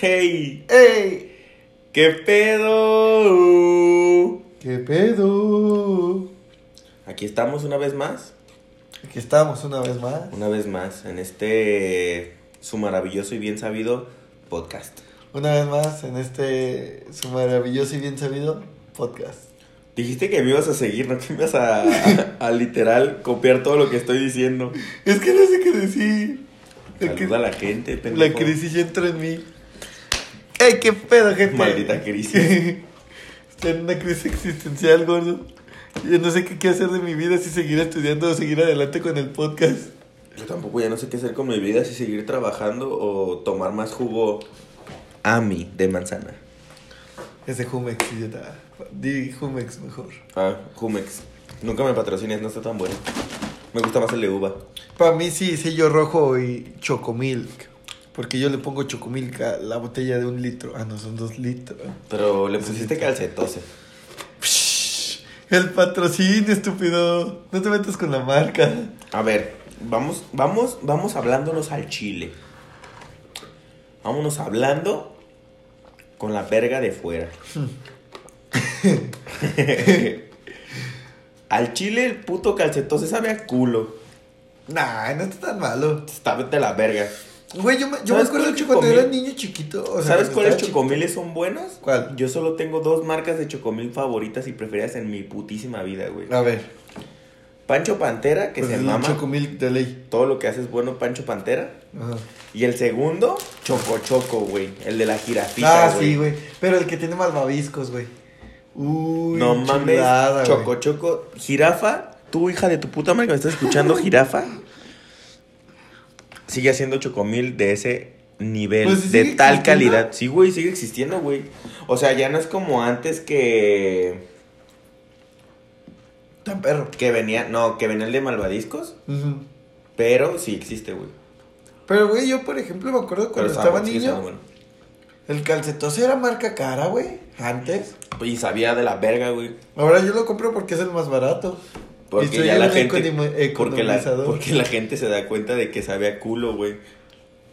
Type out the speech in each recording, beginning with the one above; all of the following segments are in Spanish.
Hey, ¡Ey! ¿qué pedo? ¿Qué pedo? Aquí estamos una vez más, Aquí estamos una vez más. una vez más en este su maravilloso y bien sabido podcast. Una vez más en este su maravilloso y bien sabido podcast. Dijiste que me ibas a seguir, no que me ibas a, a, literal copiar todo lo que estoy diciendo. Es que no sé qué decir. La, que- Saluda a la gente, la pendejo. crisis ya entró en mí. ¡Ey, qué pedo, gente! Maldita crisis. Estoy en una crisis existencial, gordo. Yo no sé qué quiero hacer de mi vida, si seguir estudiando o seguir adelante con el podcast. Yo tampoco ya no sé qué hacer con mi vida, si seguir trabajando o tomar más jugo Ami de manzana. Ese Jumex, idiota. Di Jumex mejor. Ah, Jumex. Nunca me patrocines, no está tan bueno. Me gusta más el de uva. Para mí sí, sello rojo y chocomilk. Porque yo le pongo chocomilk a la botella de un litro. Ah, no, son dos litros. Pero le pusiste calcetose. El patrocinio, estúpido. No te metas con la marca. A ver, vamos, vamos, vamos hablándonos al chile. Vámonos hablando con la verga de fuera. al chile el puto calcetose sabe a culo. Nah, no está tan malo. Está de la verga. Güey, yo me, yo me ¿Sabes acuerdo que cuando chocomil? era niño chiquito. O sea, ¿Sabes cuáles chocomiles son buenos? ¿Cuál? Yo solo tengo dos marcas de chocomil favoritas y preferidas en mi putísima vida, güey. A ver. Pancho Pantera, que pues se el mama. chocomilk de ley. Todo lo que hace es bueno, Pancho Pantera. Ajá. Y el segundo, Choco Choco, güey. El de la jirafita, Ah, sí, güey. Pero el que tiene malvaviscos, güey. Uy, No mames, chulada. Choco Choco. Jirafa, tú, hija de tu puta madre que me estás escuchando, jirafa. Sigue haciendo chocomil de ese nivel, Pues sí de tal existiendo. calidad. Sí, güey, sigue existiendo, güey. O sea, ya no es como antes que. Tan perro. Que venía. No, que venía el de malvadiscos. Pero sí existe, güey. Pero, güey, yo, por ejemplo, me acuerdo cuando estaba niño. estando bueno. El calcetose era marca cara, güey. Antes. Y sabía de la verga, güey. Ahora yo lo compro porque es el más barato. Porque ya la gente. Porque la, porque la gente se da cuenta de que sabe a culo, güey.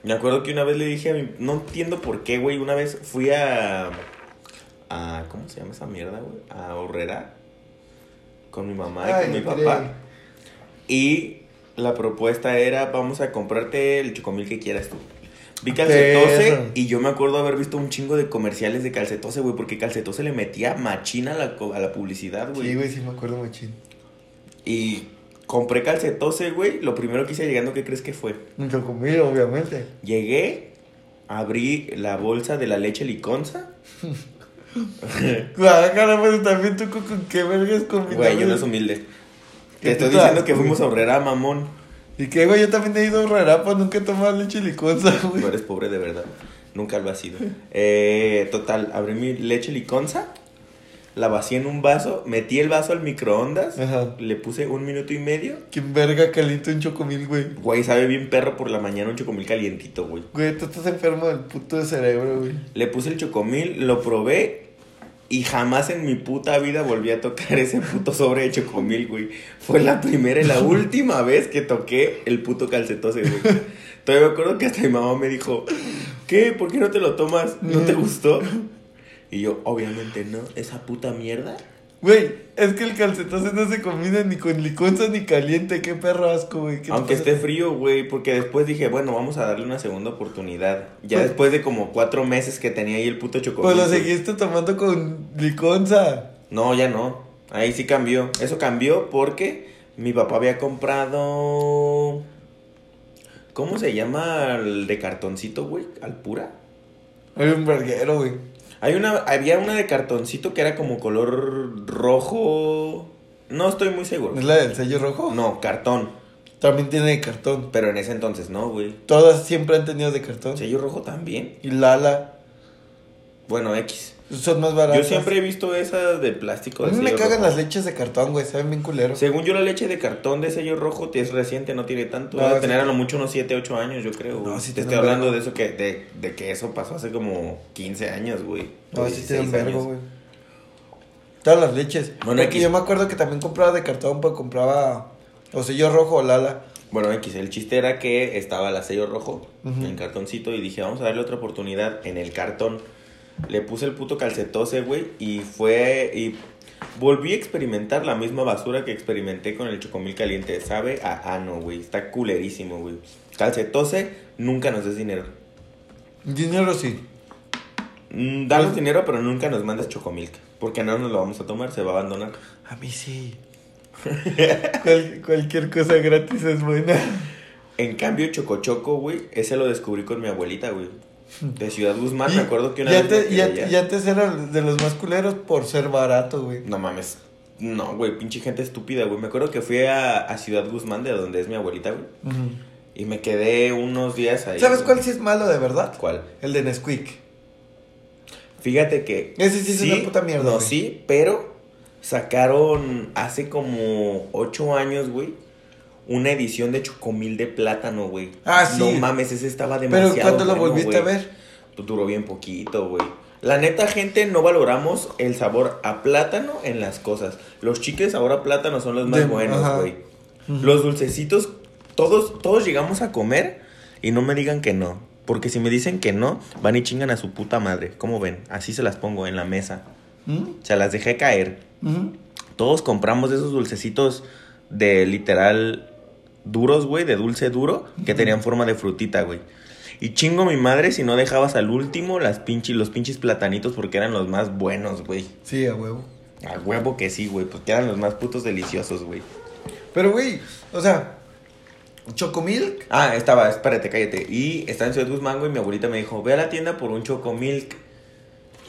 Me acuerdo que una vez le dije a mi. No entiendo por qué, güey. Una vez fui a. a ¿Cómo se llama esa mierda, güey? A Horrera. Con mi mamá y Ay, con mi papá. Y la propuesta era: vamos a comprarte el chocomil que quieras tú. Vi calcetose y yo me acuerdo haber visto un chingo de comerciales de calcetose, güey, porque calcetose le metía machina a la, a la publicidad, güey. Sí, güey, sí me acuerdo machín. Y compré calcetose, güey. Lo primero que hice llegando, ¿qué crees que fue? Un chocomil, obviamente. Llegué, abrí la bolsa de la leche liconza. Ah, caramba, también tú con, qué vergas combinabas. Güey, yo no es humilde. ¿Qué Te estoy diciendo que fuimos a? Horrera, mamón. ¿Y qué, güey? Yo también he ido a Rarapa, nunca he tomado leche liconza, güey. Tú eres pobre de verdad. Nunca lo has sido. Eh, total, abrí mi leche liconza. La vacié en un vaso. Metí el vaso al microondas. Ajá. Le puse un minuto y medio. ¿Quién verga calienta un chocomil, güey? Güey, sabe bien perro por la mañana un chocomil calientito, güey. Güey, tú estás enfermo del puto de cerebro, güey. Le puse el chocomil, lo probé y jamás en mi puta vida volví a tocar ese puto sobre de chocomil, güey. Fue la primera y la última vez que toqué el puto calcetose, güey. Todavía me acuerdo que hasta mi mamá me dijo, ¿qué? ¿Por qué no te lo tomas? ¿No te gustó? Y yo, obviamente no, esa puta mierda. Güey, es que el calcetose no se combina ni con liconza ni caliente. Qué perro asco, güey. ¿Qué te Aunque esté frío, güey, porque después dije, bueno, vamos a darle una segunda oportunidad. Ya Pues- después de como cuatro meses que tenía ahí el puto chocomil. Pues lo seguiste tomando con liconza. No, ya no. Ahí sí cambió. Eso cambió porque mi papá había comprado. ¿Cómo se llama el de cartoncito, güey? ¿Alpura? Hay un verguero, güey. Hay una, había una de cartoncito que era como color rojo. No estoy muy seguro. ¿Es la del sello rojo? No, cartón. También tiene de cartón. Pero en ese entonces no, güey. Todas siempre han tenido de cartón. Sello rojo también. Y Lala. Bueno, X. Son más baratas. Yo siempre he visto esas de plástico. A de mí me cagan rojo. las leches de cartón, güey. Saben bien culeros. Según yo, la leche de cartón de sello rojo es reciente, no tiene tanto. No, sí tener a lo mucho unos 7, 8 años, yo creo. No, sí Te estoy hablando vergo. de eso que de, de que eso pasó hace como 15 años, güey. No, sí 16 tienen vergo, güey. Todas las leches. Bueno, Porque X. yo me acuerdo que también compraba de cartón, pues compraba o sello rojo o Lala. Bueno, X, el chiste era que estaba el sello rojo Ujú. en cartoncito y dije, vamos a darle otra oportunidad en el cartón. Le puse el puto calcetose, güey, y fue. Y volví a experimentar la misma basura que experimenté con el chocomil caliente. Sabe a ano, güey. Está culerísimo, güey. Calcetose, nunca nos des dinero. Dinero sí. Mm, Danos dinero, pero nunca nos mandes chocomilk. Porque no nos lo vamos a tomar, se va a abandonar. A mí sí. Cual- cualquier cosa gratis es buena. En cambio, Chocochoco, güey, ese lo descubrí con mi abuelita, güey. De Ciudad Guzmán, me acuerdo que una vez. antes, me y, quedé antes, era de los más culeros por ser barato, güey. No mames. No, güey, pinche gente estúpida, güey. Me acuerdo que fui a, a Ciudad Guzmán, de donde es mi abuelita, güey. Y me quedé unos días ahí. ¿Sabes güey. cuál sí es malo de verdad? ¿Cuál? El de Nesquik. Fíjate que. Ese sí es una puta mierda, No, güey. sí, pero sacaron hace como ocho años, güey. Una edición de Chocomil de plátano, güey. Ah, sí. No mames, ese estaba Pero demasiado. ¿cuándo lo volviste a ver? Duró bien poquito, güey. La neta, gente, no valoramos el sabor a plátano en las cosas. Los chicles sabor a plátano son los más De- buenos, güey. Los dulcecitos, todos, todos llegamos a comer y no me digan que no. Porque si me dicen que no, van y chingan a su puta madre. ¿Cómo ven? Así se las pongo en la mesa. ¿Mm? Se las dejé caer. Todos compramos esos dulcecitos de literal duros, güey, de dulce duro, que tenían forma de frutita, güey. Y chingo mi madre si no dejabas al último las pinches, los pinches platanitos porque eran los más buenos, güey. Sí, a huevo. A huevo que sí, güey, porque eran los más putos deliciosos, güey. Pero, güey, o sea, Chocomilk. Ah, estaba, espérate, cállate. Y estaba en Ciudad Guzmán, güey, y mi abuelita me dijo, ve a la tienda por un chocomilk.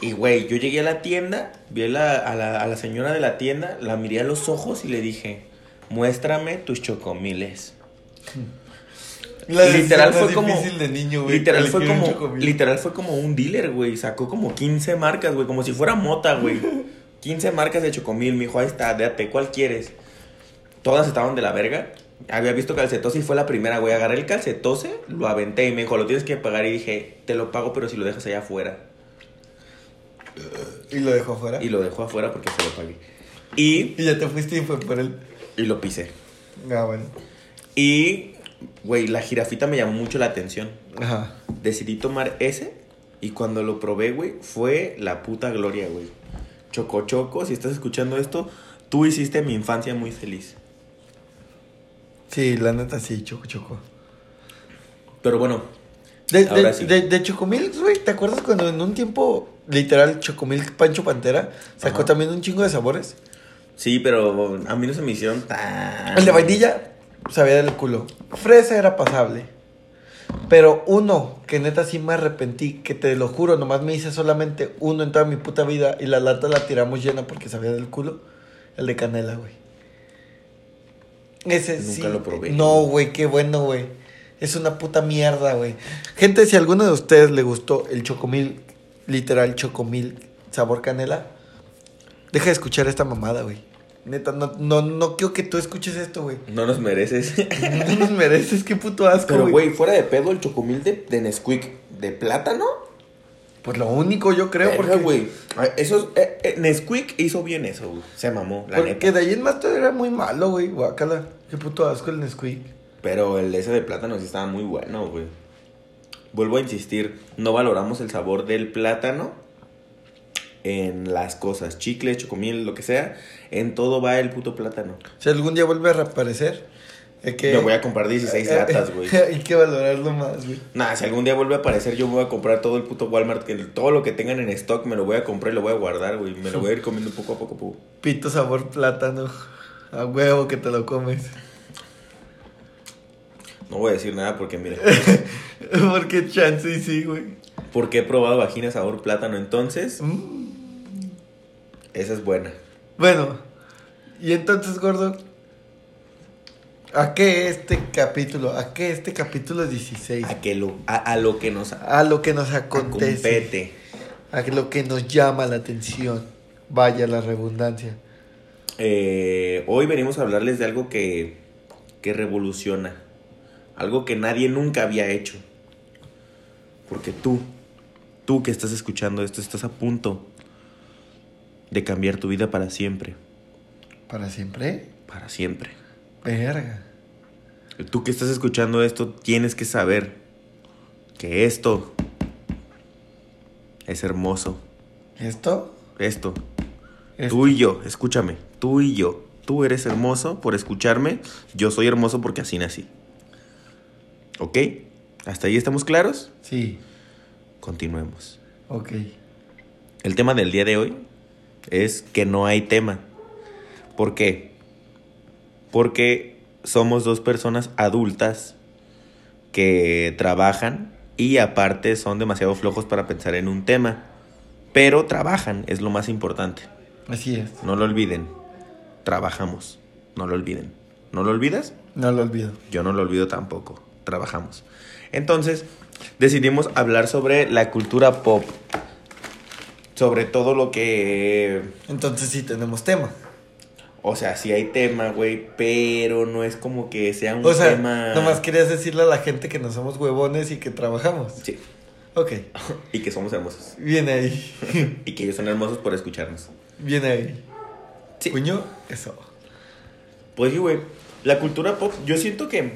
Y, güey, yo llegué a la tienda, vi a la, a, la, a la señora de la tienda, la miré a los ojos y le dije, muéstrame tus chocomiles. La literal fue como difícil de niño, güey. literal fue como literal fue como un dealer güey sacó como 15 marcas güey como si fuera mota güey 15 marcas de chocomil me dijo ahí está date cuál quieres todas estaban de la verga había visto calcetose y fue la primera güey agarré el calcetose lo aventé y me dijo lo tienes que pagar y dije te lo pago pero si lo dejas allá afuera Y lo dejó afuera. y lo dejó afuera porque se lo pagué y Y ya te fuiste y fue por él. Y lo pisé Ah, bueno. y güey la jirafita me llamó mucho la atención Ajá. decidí tomar ese y cuando lo probé, güey, fue la puta gloria, güey. Choco Choco, si estás escuchando esto, tú hiciste mi infancia muy feliz. Sí, la neta sí, Choco Choco. Pero bueno, De, Ahora de, sí. de, de Chocomilk, güey, ¿te acuerdas cuando en un tiempo, literal, Chocomilk Pancho Pantera sacó Ajá. también un chingo de sabores? Sí, pero a mí no se me hicieron tan... El de vainilla sabía del culo. Fresa era pasable. Pero uno, que neta sí me arrepentí, que te lo juro, nomás me hice solamente uno en toda mi puta vida y la lata la tiramos llena porque sabía del culo. El de canela, güey. Ese Nunca sí. lo probé. No, güey, qué bueno, güey. Es una puta mierda, güey. Gente, si a alguno de ustedes le gustó el chocomil, literal chocomil, sabor canela, deja de escuchar esta mamada, güey. Neta, no, no, no quiero que tú escuches esto, güey. No nos mereces. No nos mereces, qué puto asco, pero, güey. fuera de pedo, el chocomil de, de Nesquik de plátano. Pues lo único yo creo, Verga, porque, güey. Eso, eh, eh, Nesquik hizo bien eso, güey. Se mamó, la porque neta. de ahí en más todo era muy malo, güey. Guácala. Qué puto asco el Nesquik. Pero el ese de plátano sí estaba muy bueno, güey. Vuelvo a insistir, no valoramos el sabor del plátano en las cosas, chicle, chocomil, lo que sea. En todo va el puto plátano. Si algún día vuelve a reaparecer, hay que... Me voy a comprar 16 latas, güey. hay que valorarlo más, güey. Nah, si algún día vuelve a aparecer, yo voy a comprar todo el puto Walmart. Que todo lo que tengan en stock me lo voy a comprar y lo voy a guardar, güey. Me lo voy a ir comiendo poco a poco. pu. Pito sabor plátano. A huevo que te lo comes. No voy a decir nada porque, mira. porque chance y sí, güey. Porque he probado vagina sabor plátano, entonces, Mm. Esa es buena. Bueno, y entonces, gordo, ¿a qué este capítulo? ¿A qué este capítulo 16? A, que lo, a, a lo que nos A lo que nos acontece. compete. A lo que nos llama la atención. Vaya la redundancia. Eh, hoy venimos a hablarles de algo que, que revoluciona. Algo que nadie nunca había hecho. Porque tú, tú que estás escuchando esto, estás a punto de cambiar tu vida para siempre. ¿Para siempre? Para siempre. Verga. Tú que estás escuchando esto, tienes que saber que esto es hermoso. ¿Esto? Esto. Esto. Tú y yo, escúchame. Tú y yo. Tú eres hermoso por escucharme. Yo soy hermoso porque así nací. ¿Ok? ¿Hasta ahí estamos claros? Sí. Continuemos. Ok. El tema del día de hoy es que no hay tema. ¿Por qué? Porque somos dos personas adultas que trabajan y aparte son demasiado flojos para pensar en un tema. Pero trabajan, es lo más importante. Así es. No lo olviden. Trabajamos. No lo olviden. ¿No lo olvidas? No lo olvido. Yo no lo olvido tampoco. Trabajamos. Entonces, decidimos hablar sobre la cultura pop. Sobre todo lo que... Entonces sí tenemos tema. O sea, sí hay tema, güey, pero no es como que sea un O sea, tema... nomás querías decirle a la gente que no somos huevones y que trabajamos. Sí. Ok. Y que somos hermosos. Viene ahí. Y que ellos son hermosos por escucharnos. Viene ahí. Sí. Puño, eso. Pues sí, güey. La cultura pop, yo siento que...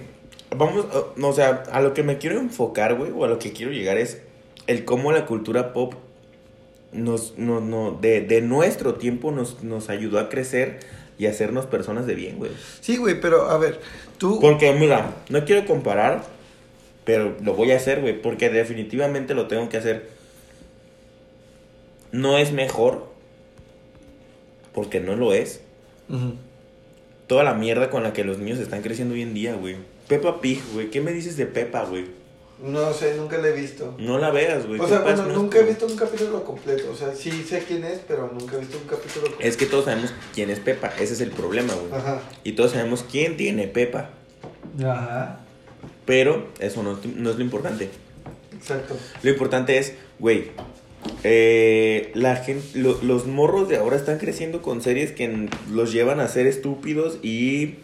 Vamos, o sea, a lo que me quiero enfocar, güey, o a lo que quiero llegar es el cómo la cultura pop nos, no, no, de, de nuestro tiempo nos, nos ayudó a crecer y a hacernos personas de bien, güey. Sí, güey, pero a ver, tú. Porque, mira, no quiero comparar, pero lo voy a hacer, güey, porque definitivamente lo tengo que hacer. No es mejor, porque no lo es. Toda la mierda con la que los niños están creciendo hoy en día, güey. Peppa Pig, güey. ¿Qué me dices de Peppa, güey? No sé, nunca la he visto. No la veas, güey. O sea, bueno, nunca he visto un capítulo completo. O sea, sí sé quién es, pero nunca he visto un capítulo completo. Es que todos sabemos quién es Peppa. Ese es el problema, güey. Ajá. Y todos sabemos quién tiene Peppa. Ajá. Pero eso no, no es lo importante. Exacto. Lo importante es, güey, eh, la gente, lo- los morros de ahora están creciendo con series que los llevan a ser estúpidos y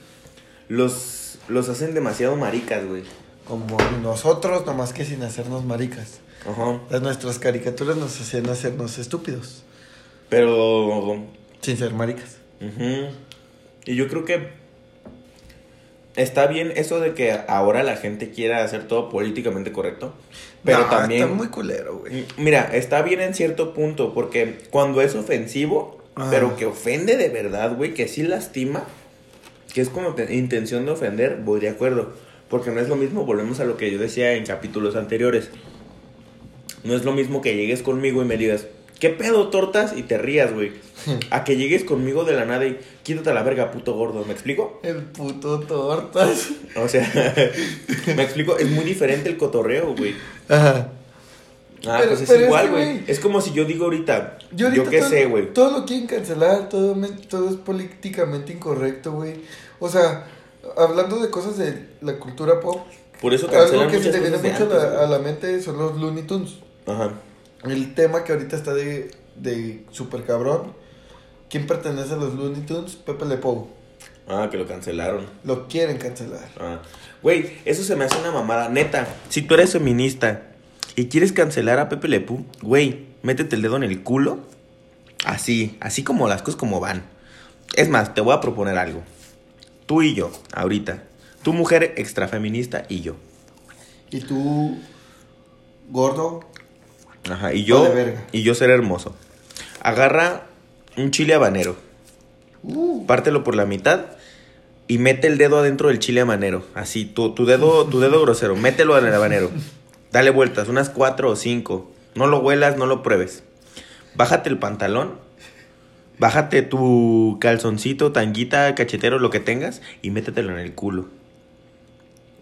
los, los hacen demasiado maricas, güey. Como nosotros, nomás que sin hacernos maricas. Ajá. Las nuestras caricaturas nos hacían hacernos estúpidos. Pero, Sin ser maricas. ujú. y yo creo que está bien eso de que ahora la gente quiera hacer todo políticamente correcto. Pero No, también... Está muy culero, güey. Mira, está bien en cierto punto, porque cuando es ofensivo, Ah. pero que ofende de verdad, güey, que sí lastima, que es como te- intención de ofender, voy de acuerdo. Porque no es lo mismo, volvemos a lo que yo decía en capítulos anteriores. No es lo mismo que llegues conmigo y me digas, ¿qué pedo tortas? Y te rías, güey. A que llegues conmigo de la nada y quítate a la verga, puto gordo. ¿Me explico? El puto tortas. O sea, me explico, es muy diferente el cotorreo, güey. Ajá. Ah, Pero- pues es igual, güey. Es como si yo digo ahorita. Yo, qué todo, sé, güey. Todo lo quieren cancelar, todo, todo es políticamente incorrecto, güey. O sea, hablando de cosas de la cultura pop, Por eso algo que se te viene mucho a antes, la, a la mente son los Looney Tunes. Ajá. El tema que ahorita está de, de super cabrón. ¿Quién pertenece a los Looney Tunes? Pepe Le Pew. Ah, que lo cancelaron. Lo quieren cancelar. Ah. Güey, eso se me hace una mamada. Neta, si tú eres feminista y quieres cancelar a Pepe Le Pew, güey, métete el dedo en el culo. Así, así como las cosas como van. Es más, te voy a proponer algo. Tú y yo, ahorita. Tu mujer extrafeminista y yo. Y tú, gordo, Ajá, y yo. Y yo ser hermoso. Agarra un chile habanero. uh, pártelo por la mitad y mete el dedo adentro del chile habanero. Así, tu, tu dedo, tu dedo grosero, mételo en el habanero. Dale vueltas, unas cuatro o cinco. No lo huelas, no lo pruebes. Bájate el pantalón. Bájate tu calzoncito, tanguita, cachetero, lo que tengas, y métetelo en el culo.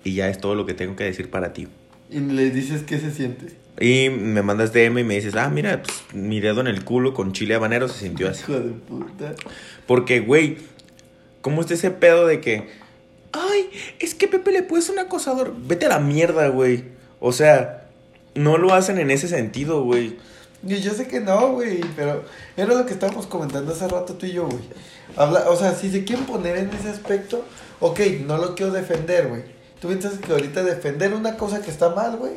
Y ya es todo lo que tengo que decir para ti. y le dices qué se siente. Y me mandas DM y me dices, ah, mira, pues, mi dedo en el culo con chile habanero se sintió así. Hijo de puta. Porque, güey, ¿cómo está ese pedo de que, ay, es que Pepe Le Pew es un acosador? Vete a la mierda, güey. O sea, no lo hacen en ese sentido, güey. Y yo sé que no, güey, pero era lo que estábamos comentando hace rato tú y yo, güey. Habla, o sea, si se quieren poner en ese aspecto, ok, no lo quiero defender, güey. Tú piensas que ahorita defender una cosa que está mal, güey,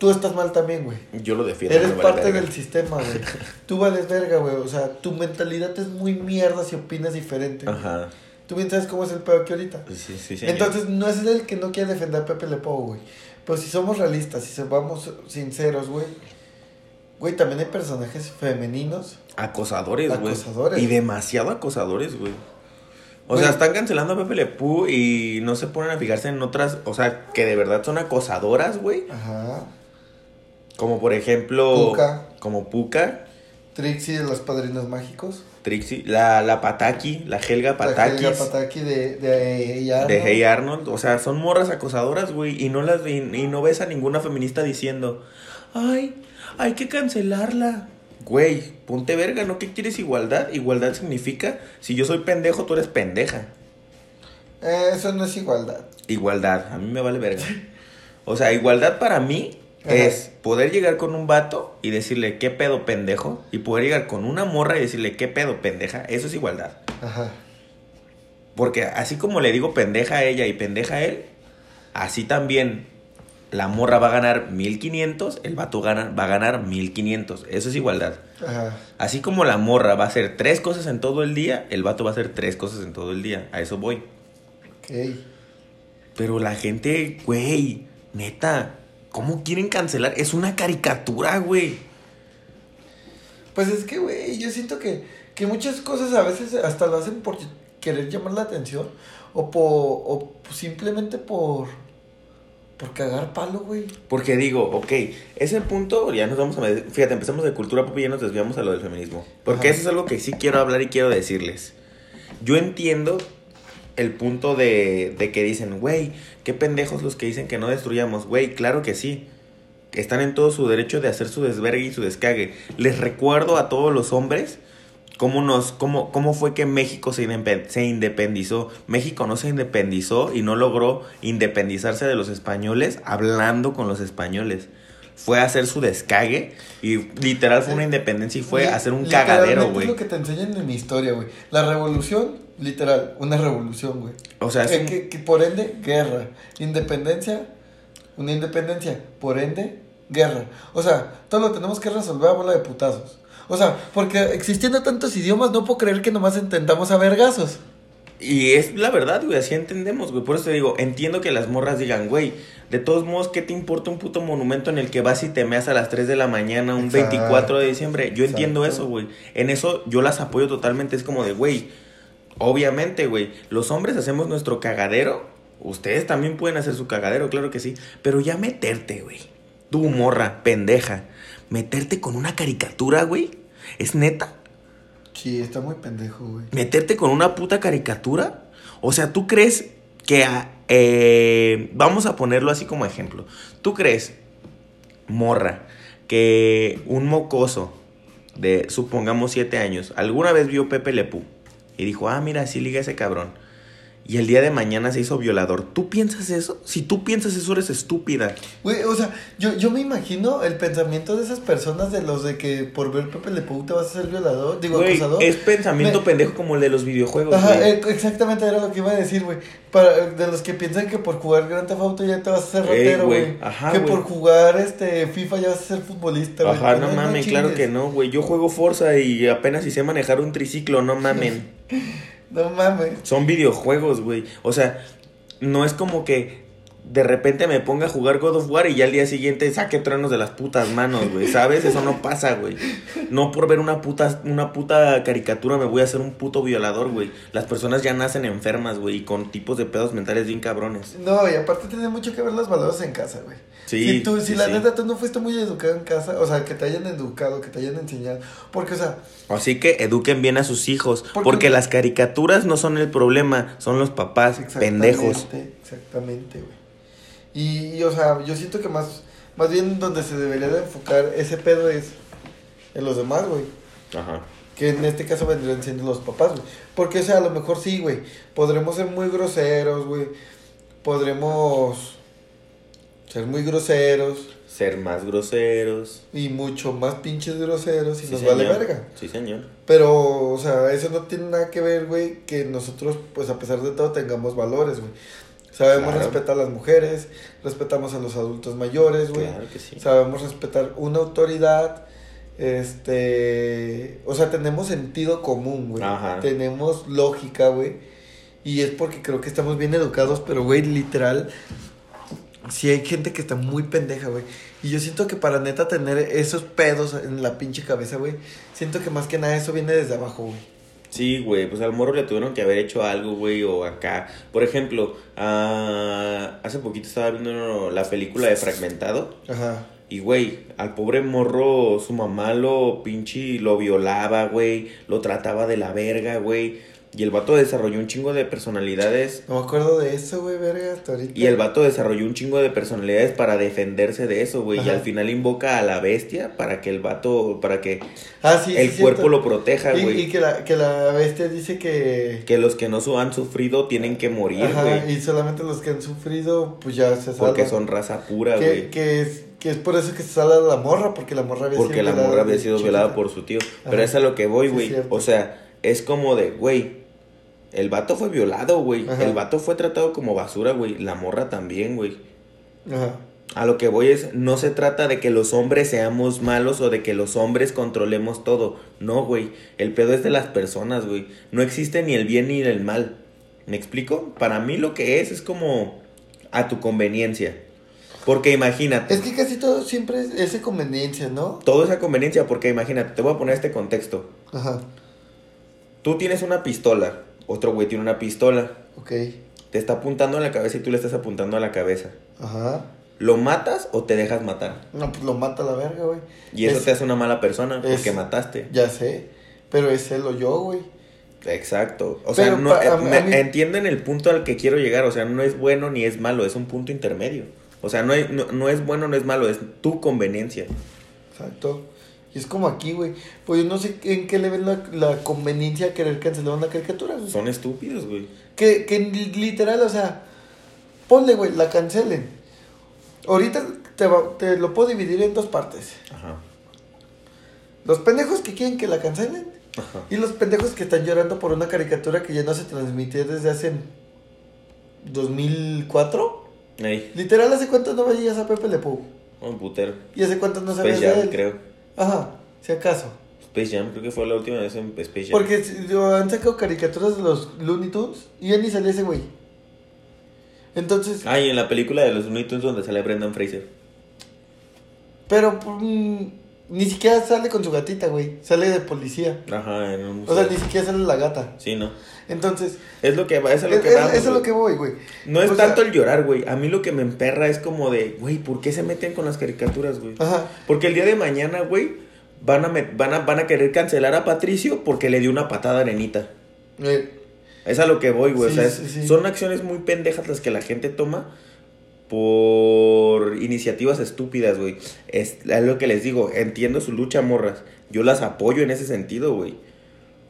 tú estás mal también, güey. Yo lo defiendo. Eres vale parte verga. del sistema, güey. Tú vales verga, güey. O sea, tu mentalidad es muy mierda si opinas diferente. Ajá. Tú bien sabes cómo es el pedo aquí ahorita. Sí, sí, señor. Entonces, no es el que no quiere defender a Pepe Le Pew, güey. Pero si somos realistas, si vamos sinceros, güey. Güey, también hay personajes femeninos. Acosadores, güey. Acosadores. Y demasiado acosadores, güey. O Güey. sea, están cancelando a Pepe Le Pew y no se ponen a fijarse en otras, o sea, que de verdad son acosadoras, güey. Ajá. Como por ejemplo... Puka. Como Puka, Trixie de los Padrinos Mágicos. Trixie, la, la Pataki, la Helga Patakis. La Pataki de, de, Hey Arnold. De Hey Arnold, o sea, son morras acosadoras, güey, y no las y, y no ves a ninguna feminista diciendo, "Ay, hay que cancelarla." Güey, ponte verga, ¿no? ¿Qué quieres igualdad? Igualdad significa si yo soy pendejo, tú eres pendeja. Eh, eso no es igualdad. Igualdad, a mí me vale verga. O sea, igualdad para mí Ajá. es poder llegar con un vato y decirle, "¿Qué pedo, pendejo?" y poder llegar con una morra y decirle, "¿Qué pedo, pendeja?" Eso es igualdad. Ajá. Porque así como le digo pendeja a ella y pendeja a él, así también la morra va a ganar 1500, el vato gana, va a ganar 1500. Eso es igualdad. Ajá. Así como la morra va a hacer tres cosas en todo el día, el vato va a hacer tres cosas en todo el día. A eso voy. Ok. Pero la gente, güey, neta, ¿cómo quieren cancelar? Es una caricatura, güey. Pues es que, güey, yo siento que, que muchas cosas a veces hasta lo hacen por querer llamar la atención o, por, o simplemente por, por cagar palo, güey. Porque digo, ok, ese punto ya nos vamos a... med- Fíjate, empezamos de cultura pop y ya nos desviamos a lo del feminismo. Porque Ajá. eso es algo que sí quiero hablar y quiero decirles. Yo entiendo el punto de, de que dicen, güey, qué pendejos los que dicen que no destruyamos. Güey, claro que sí. Están en todo su derecho de hacer su desvergue y su descague. Les recuerdo a todos los hombres cómo, nos, cómo, cómo fue que México se, se independizó. México no se independizó y no logró independizarse de los españoles hablando con los españoles. Fue a hacer su descague y literal fue una independencia y fue a hacer un cagadero, güey. Es lo que te enseñan en mi historia, güey. La revolución, literal, una revolución, güey. O sea, es que, un- que- que por ende, guerra. Independencia, una independencia. Por ende, guerra. O sea, todo lo tenemos que resolver a bola de putazos. O sea, porque existiendo tantos idiomas, no puedo creer que nomás entendamos a vergazos. Y es la verdad, güey, así entendemos, güey. Por eso te digo, entiendo que las morras digan, güey, de todos modos, ¿qué te importa un puto monumento en el que vas y te meas a las 3 de la mañana un Exacto. 24 de diciembre? Yo entiendo eso, güey. En eso yo las apoyo totalmente. Es como de, güey, obviamente, güey, los hombres hacemos nuestro cagadero. Ustedes también pueden hacer su cagadero, claro que sí. Pero ya meterte, güey. Tú, morra, pendeja. Meterte con una caricatura, güey. ¿Es neta? Sí, está muy pendejo, güey. meterte con una puta caricatura? O sea, ¿tú crees que... a- eh, vamos a ponerlo así como ejemplo. ¿Tú crees, morra, que un mocoso de, supongamos, siete años, alguna vez vio Pepe Lepú y dijo, ah, mira, así liga ese cabrón? Y el día de mañana se hizo violador. ¿Tú piensas eso? Si tú piensas eso, eres estúpida. Güey, o sea, yo, yo me imagino el pensamiento de esas personas de los de que por ver Pepe Le Pew te vas a ser violador, digo, Güey, acosador. es pensamiento Me- pendejo como el de los videojuegos, Ajá, güey. eh, exactamente era lo que iba a decir, güey. Para de los que piensan que por jugar Grand Theft Auto ya te vas a hacer Ey, ratero, güey, güey. ajá, Que güey. por jugar este FIFA ya vas a ser futbolista, güey. Ajá, Que no mames, claro que no, güey. Yo juego Forza y apenas si sé manejar un triciclo, no mamen. No mames. Son videojuegos, güey. O sea, no es como que de repente me ponga a jugar God of War y ya al día siguiente saque truenos de las putas manos, güey. ¿Sabes? Eso no pasa, güey. No por ver una puta, una puta caricatura me voy a hacer un puto violador, güey. Las personas ya nacen enfermas, güey, y con tipos de pedos mentales bien cabrones. No, y aparte tiene mucho que ver los valores en casa, güey. Sí, Si, tú, si sí, la sí. neta tú no fuiste muy educado en casa, o sea, que te hayan educado, que te hayan enseñado. Porque, o sea, Así que eduquen bien a sus hijos. Porque- Porque las caricaturas no son el problema, son los papás pendejos. Exactamente, Exactamente, güey. Y, y, o sea, yo siento que más, más bien donde se debería de enfocar ese pedo es en los demás, güey. Ajá. Que en este caso vendrían siendo los papás, güey. Porque, o sea, a lo mejor sí, güey. Podremos ser muy groseros, güey. Podremos ser muy groseros Ser más groseros. y mucho más pinches groseros y Sí, nos señor. vale verga. Sí, señor. Pero, o sea, eso no tiene nada que ver, güey, que nosotros, pues a pesar de todo, tengamos valores, güey. Sabemos Claro. respetar a las mujeres, respetamos a los adultos mayores, güey. Claro que sí. Sabemos respetar una autoridad. Este. O sea, tenemos sentido común, güey. Ajá. Tenemos lógica, güey. Y es porque creo que estamos bien educados, pero, güey, literal, sí hay gente que está muy pendeja, güey. Y yo siento que para neta tener esos pedos en la pinche cabeza, güey, siento que más que nada eso viene desde abajo, güey. Sí, güey, pues al morro le tuvieron que haber hecho algo, güey, o acá. Por ejemplo, ah, hace poquito estaba viendo la película de Fragmentado. Ajá. Y, güey, al pobre morro, su mamá lo pinche, lo violaba, güey, lo trataba de la verga, güey. Y el vato desarrolló un chingo de personalidades. No me acuerdo de eso, güey, verga, hasta ahorita. Y el vato desarrolló un chingo de personalidades para defenderse de eso, güey. Y al final invoca a la bestia para que el vato, para que Ah, sí, el sí, cuerpo cierto. lo proteja, güey. y que, la, que la bestia dice que... Que los que no su- han sufrido tienen que morir, Ajá, güey. y solamente los que han sufrido, pues ya se salvan. Porque son raza pura, que, güey. que, es, que es por eso que se sale la morra, porque la morra había Porque sido la violada morra había sido violada por su tío. Pero es a lo que voy, güey. o sea, es como de, güey. El vato fue violado, güey. El vato fue tratado como basura, güey. La morra también, güey. Ajá. A lo que voy es, no se trata de que los hombres seamos malos o de que los hombres controlemos todo. No, güey. El pedo es de las personas, güey. No existe ni el bien ni el mal. ¿Me explico? Para mí lo que es es como a tu conveniencia. Porque imagínate. Es que casi todo siempre es, conveniencia, ¿no? Todo es a conveniencia porque imagínate, te voy a poner este contexto. Ajá. Tú tienes una pistola, otro güey tiene una pistola, Ok. te está apuntando a la cabeza y tú le estás apuntando a la cabeza. Ajá. ¿Lo matas o te dejas matar? No, pues lo mata la verga, güey. Y eso Es- te hace una mala persona porque mataste. Ya sé. Pero es él o yo, güey. Exacto. O Pero sea, no, pa- eh, me- mí- entienden el punto al que quiero llegar. O sea, no es bueno ni es malo, es un punto intermedio. O sea, no, hay- no, no es bueno, no es malo, es tu conveniencia. Exacto. Y es como aquí, güey. Pues yo no sé en qué le ven la, la conveniencia a querer cancelar una caricatura, güey. Son estúpidos, güey. Que, que li- literal, o sea, ponle, güey, la cancelen. Ahorita te, va- te lo puedo dividir en dos partes. Ajá. Los pendejos que quieren que la cancelen Ajá. y los pendejos que están llorando por una caricatura que ya no se transmitió desde hace 2004. Ey, Literal, ¿hace cuánto no veías a Pepe Le Pew? un putero. ¿Y hace cuánto no sabías Space de Jam, él? creo. Ajá, si acaso. Space Jam, creo que fue la última vez en Space Jam. Porque han sacado caricaturas de los Looney Tunes y ya ni salía ese güey. Entonces, Ah, y en la película de los Looney Tunes donde sale Brendan Fraser. pero mm, ni siquiera sale con su gatita, güey. Sale de policía. Ajá, en un O sea, museo. ni siquiera sale la gata. Sí, ¿no? Entonces, Es lo que va, es a lo es, que es- vamos, eso es lo que voy, güey. No es O sea, tanto el llorar, güey. A mí lo que me emperra es como de, güey, ¿por qué se meten con las caricaturas, güey? Ajá. Porque el día de mañana, güey, van a, van, a, van a querer cancelar a Patricio porque le dio una patada a Nenita. Eh, Es a lo que voy, güey. Sí, o sea, es- sí, sí. son acciones muy pendejas las que la gente toma por iniciativas estúpidas, güey. Es, es lo que les digo, entiendo su lucha, morras. Yo las apoyo en ese sentido, güey.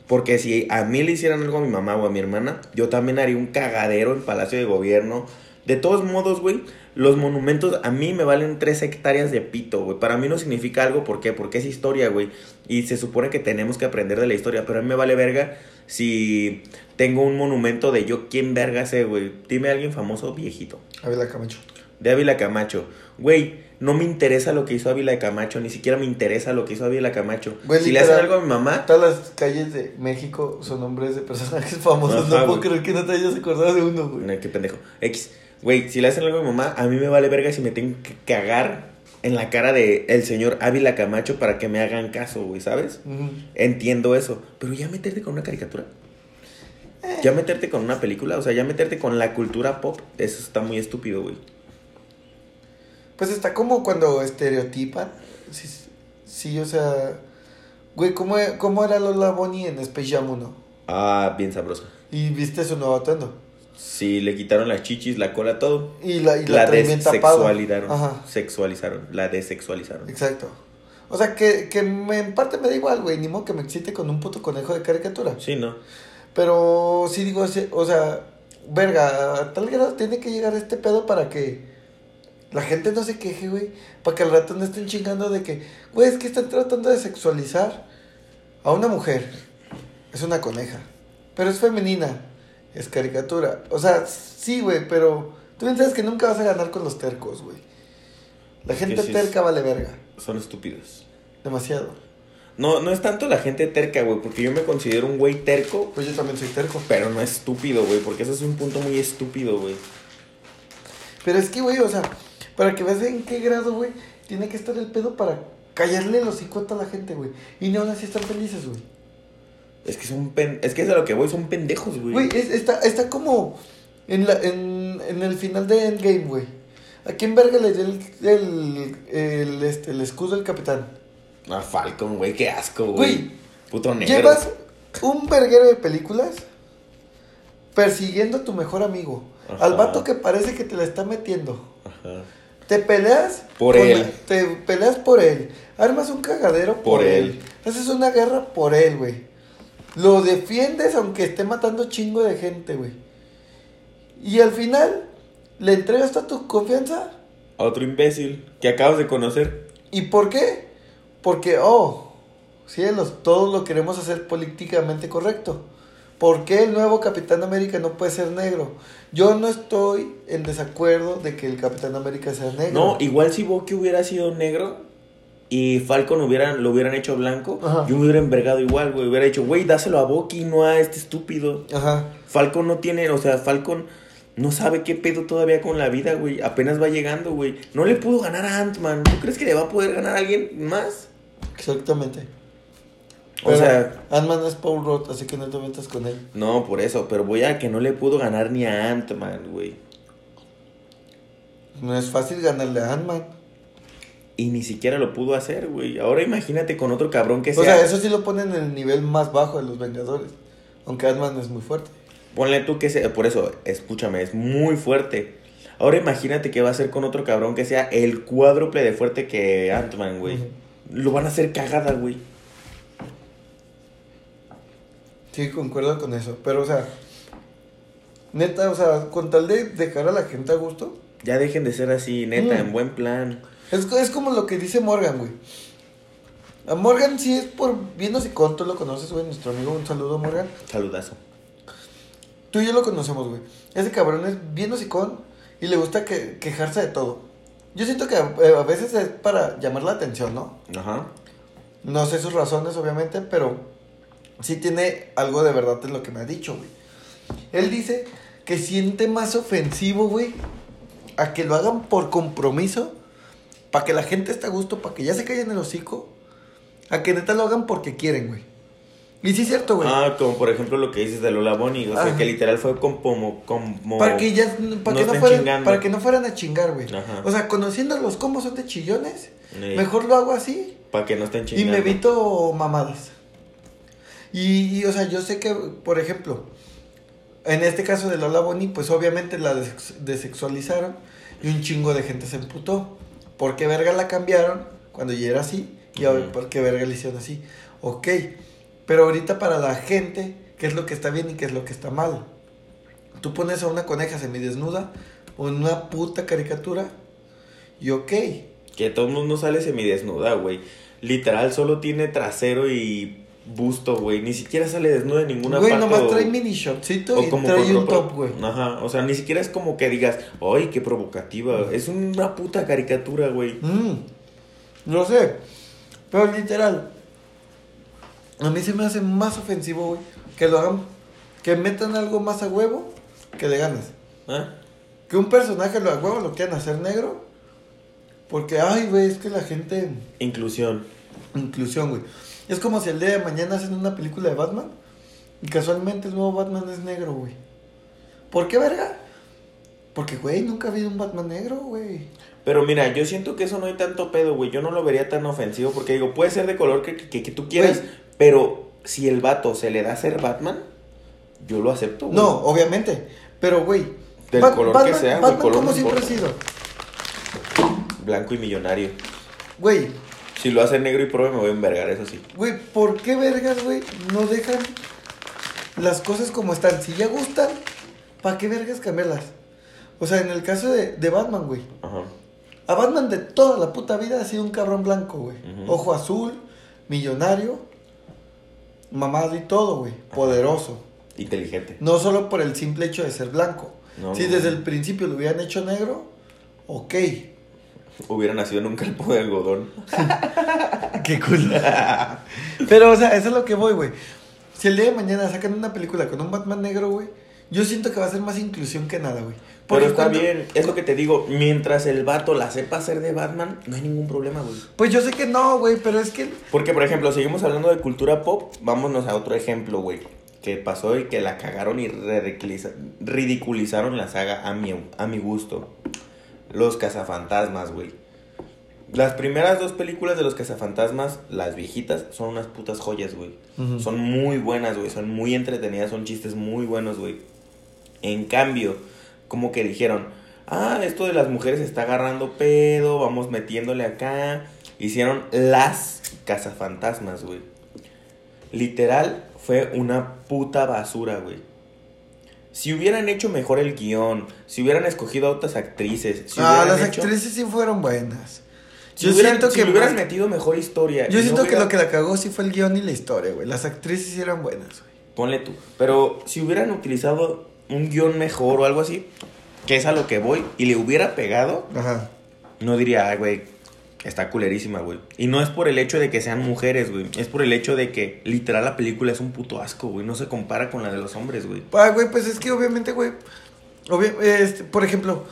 Porque si a mí le hicieran algo a mi mamá o a mi hermana, yo también haría un cagadero en Palacio de Gobierno. De todos modos, güey, los monumentos a mí me valen tres hectáreas de pito, güey. Para mí no significa algo, ¿por qué? Porque es historia, güey. Y se supone que tenemos que aprender de la historia, pero a mí me vale verga si tengo un monumento de yo, ¿quién verga sé, güey? Dime a alguien famoso, viejito. Ávila Camacho. De Ávila Camacho. Güey, no me interesa lo que hizo Ávila Camacho, ni siquiera me interesa lo que hizo Ávila Camacho. Güey, si le hacen algo a mi mamá, Todas las calles de México son nombres de personajes famosos. Ajá, no puedo güey. creer que no te hayas acordado de uno, güey. No, qué pendejo. X. Güey, si le hacen algo a mi mamá, a mí me vale verga si me tengo que cagar en la cara de el señor Ávila Camacho para que me hagan caso, güey, ¿sabes? Entiendo eso. Pero ya meterte con una caricatura. Ya meterte con una película, o sea, ya meterte con la cultura pop, eso está muy estúpido, güey. Pues está como cuando estereotipan. Sí, sí o sea. Güey, ¿cómo, ¿cómo era Lola Bonnie en Space Jam 1? Ah, bien sabrosa. Y viste su nuevo atuendo. Sí, le quitaron las chichis, la cola, todo. Y la, y la, La desexualizaron. Ajá, Sexualizaron. La desexualizaron. exacto. O sea, que, que me, en parte me da igual, güey. Ni modo que me excite con un puto conejo de caricatura. Sí, ¿no? Pero sí digo, o sea, verga, a tal grado tiene que llegar este pedo para que la gente no se queje, güey. Para que al rato no estén chingando de que, güey, es que están tratando de sexualizar a una mujer. Es una coneja. Pero es femenina. Es caricatura. O sea, sí, güey, pero tú bien sabes que nunca vas a ganar con los tercos, güey. La gente sí, terca vale verga. Son estúpidos. Demasiado. No, no es tanto la gente terca, güey, porque yo me considero un güey terco, Pues yo también soy terco. pero no estúpido, güey, porque eso es un punto muy estúpido, güey. Pero es que, güey, o sea, para que veas en qué grado, güey, tiene que estar el pedo para callarle los hocico a toda la gente, güey. Y no aún así están felices, güey. Es que son pen... es que es a lo que voy, son pendejos, güey. Güey, es- está, está como en, la, en, en el final de Endgame, güey. ¿A quién verga le dio el, el, el, este, el escudo del capitán? Ah, Falcon, güey, qué asco, güey. Güey, Puto negro. Llevas un verguero de películas persiguiendo a tu mejor amigo. Ajá. Al vato que parece que te la está metiendo. Ajá. Te peleas Por él. Te peleas por él. Armas un cagadero por, Por él. él. Haces una guerra por él, güey. Lo defiendes aunque esté matando chingo de gente, güey. Y al final le entregas toda tu confianza. A otro imbécil que acabas de conocer. ¿Y por qué? Porque, oh, cielos, todos lo queremos hacer políticamente correcto. ¿Por qué el nuevo Capitán América no puede ser negro? Yo no estoy en desacuerdo de que el Capitán América sea negro. No, igual si Bucky hubiera sido negro y Falcon hubieran, lo hubieran hecho blanco, Ajá. yo me hubiera envergado igual, güey. Hubiera dicho, güey, dáselo a Bucky, no a este estúpido. Ajá. Falcon no tiene, o sea, Falcon no sabe qué pedo todavía con la vida, güey. Apenas va llegando, güey. No le pudo ganar a Ant-Man. ¿Tú crees que le va a poder ganar a alguien más? Exactamente. O sea, Ant-Man es Paul Rudd, así que no te metas con él. no, por eso, pero voy a que no le pudo ganar ni a Ant-Man, güey. No es fácil ganarle a Ant-Man. Y ni siquiera lo pudo hacer, güey. Ahora imagínate con otro cabrón que O sea. sea, eso sí lo ponen en el nivel más bajo de los Vengadores. Aunque Ant-Man es muy fuerte. Ponle tú que sea. Por eso, escúchame, es muy fuerte. Ahora imagínate que va a ser con otro cabrón que sea el cuádruple de fuerte que Ant-Man, güey. Lo van a hacer cagada, güey. Sí, concuerdo con eso. Pero, o sea, neta, o sea, con tal de dejar a la gente a gusto, Ya dejen de ser así, neta, Mm. en buen plan. Es, es como lo que dice Morgan, güey. A Morgan sí es por bien y con, tú lo conoces, güey, nuestro amigo, un saludo, Morgan. Saludazo. Tú y yo lo conocemos, güey. Ese cabrón es bien hocicón y le gusta que, quejarse de todo. Yo siento que eh, a veces es para llamar la atención, ¿no? Ajá. No sé sus razones, obviamente, pero sí tiene algo de verdad en lo que me ha dicho, güey. Él dice que siente más ofensivo, güey, a que lo hagan por compromiso, para que la gente esté a gusto, para que ya se callen el hocico, a que neta lo hagan porque quieren, güey. Y sí es cierto, güey. Ah, como por ejemplo lo que dices de Lola Bonnie. O sea, que literal fue como. como, como para que ya, para, no que no fueran, chingando. para que no fueran a chingar, güey. Ajá. O sea, conociéndolos cómo son de chillones, Sí. mejor lo hago así Para que no estén Y chingando. me evito mamadas. Y, y, o sea, yo sé que, por ejemplo, en este caso de Lola Bonnie, pues obviamente la desex- desexualizaron y un chingo de gente se emputó. ¿Por qué verga la cambiaron cuando ya era así? Y ahora. ¿por qué verga la hicieron así? Ok, pero ahorita para la gente, ¿qué es lo que está bien y qué es lo que está mal? Tú pones a una coneja semidesnuda o en una puta caricatura y ok. Que todos modos no sale semidesnuda, güey. Literal, solo tiene trasero y busto, güey. Ni siquiera sale desnuda en ninguna Güey, parte. nomás o- trae mini shortcito o y como trae un top, güey. Ajá, o sea, ni siquiera es como que digas, ¡ay, qué provocativa! Es una puta caricatura, güey. Mm, lo sé. Pero literal. A mí se me hace más ofensivo, güey. Que lo hagan. Que metan algo más a huevo que de ganas. ¿Ah? Que un personaje lo a huevo lo quieran hacer negro. Porque, ay, güey, es que la gente. Inclusión. Inclusión, güey. Es como si el día de mañana hacen una película de Batman. Y casualmente el nuevo Batman es negro, güey. ¿Por qué, verga? Porque, güey, nunca ha habido un Batman negro, güey. Pero mira, yo siento que eso no hay tanto pedo, güey. Yo no lo vería tan ofensivo porque digo, puede ser de color que, que, que tú quieras, Güey. pero si el vato se le da a ser Batman, yo lo acepto, güey. No, obviamente. Pero, güey. Del Bat- color que sea, güey, Batman, color como no siempre ha sido. Blanco y millonario. Güey, Si lo hace negro y prove, me voy a envergar, eso sí. güey, ¿por qué vergas, güey, no dejan las cosas como están? Si ya gustan, ¿para qué vergas cambiarlas? O sea, en el caso de, de Batman, güey. Ajá. A Batman de toda la puta vida ha sido un cabrón blanco, güey. Ojo azul, millonario, mamado y todo, güey. Poderoso. Inteligente. No solo por el simple hecho de ser blanco. No, si no. desde el principio lo hubieran hecho negro, ok. Hubiera nacido en un campo de algodón. Qué cool. Pero, o sea, eso es lo que voy, güey. Si el día de mañana sacan una película con un Batman negro, güey, yo siento que va a ser más inclusión que nada, güey. Pero está cuando- bien, es lo que te digo, mientras el vato la sepa hacer de Batman, no hay ningún problema, güey. Pues yo sé que no, güey, pero es que. Porque, por ejemplo, seguimos hablando de cultura pop, vámonos a otro ejemplo, güey. Que pasó y que la cagaron y ridiculiza- ridiculizaron la saga a mi, a mi gusto. Los cazafantasmas, güey. Las primeras dos películas de los cazafantasmas, las viejitas, son unas putas joyas, güey. Son muy buenas, güey. Son muy entretenidas, son chistes muy buenos, güey. En cambio, como que dijeron, ah, esto de las mujeres está agarrando pedo, vamos metiéndole acá. Hicieron las cazafantasmas, güey. Literal, fue una puta basura, güey. Si hubieran hecho mejor el guion, si hubieran escogido a otras actrices, si ah, las hecho- actrices sí fueron buenas. si yo hubieran, siento si que. le más- metido mejor historia. yo no siento que lo que la cagó sí fue el guion y la historia, güey. Las actrices sí eran buenas, güey. Ponle tú. Pero si hubieran utilizado un guion mejor o algo así, que es a lo que voy, y le hubiera pegado, Ajá. no diría, ay, güey, está culerísima, güey. Y no es por el hecho de que sean mujeres, güey. Es por el hecho de que literal la película es un puto asco, güey. No se compara con la de los hombres, güey. Ah, güey, pues es que obviamente, güey. este, por ejemplo,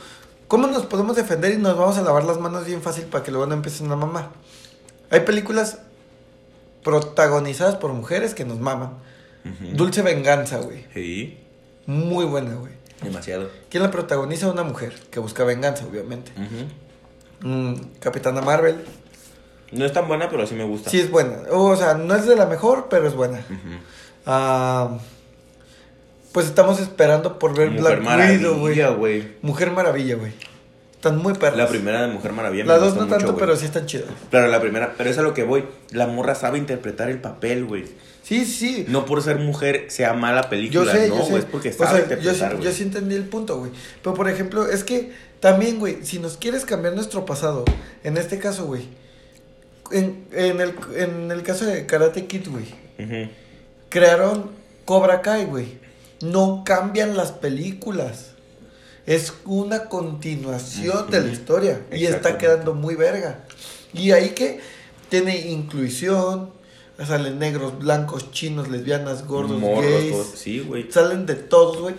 ¿cómo nos podemos defender y nos vamos a lavar las manos bien fácil para que luego no empiecen a mamar? Hay películas protagonizadas por mujeres que nos maman. Dulce Venganza, güey. Sí, Muy buena, güey. demasiado. ¿Quién la protagoniza? Una mujer que busca venganza, obviamente. Mm, Capitana Marvel. No es tan buena, pero sí me gusta. Sí es buena. O sea, no es de la mejor, pero es buena. Ah, pues estamos esperando por ver Mujer Black Widow, güey. Mujer Maravilla, güey. Están muy perras. La primera de Mujer Maravilla Las dos no mucho, tanto, pero sí están chidas. Claro, la primera, pero es a lo que voy. La morra sabe interpretar el papel, güey. Sí, sí. No por ser mujer sea mala yo película, sé, no, yo sé. güey, es porque O sabe sea, yo, sí, yo sí entendí el punto, güey. Pero, por ejemplo, es que también, güey, si nos quieres cambiar nuestro pasado, en este caso, güey, en, en, el, en el caso de Karate Kid, güey, Ujú. crearon Cobra Kai, güey. No cambian las películas. Es una continuación de la historia. Y está quedando muy verga. Y ahí que tiene inclusión. Salen negros, blancos, chinos, lesbianas, gordos, Morros, gays. todos- Sí, güey. Salen de todos, güey.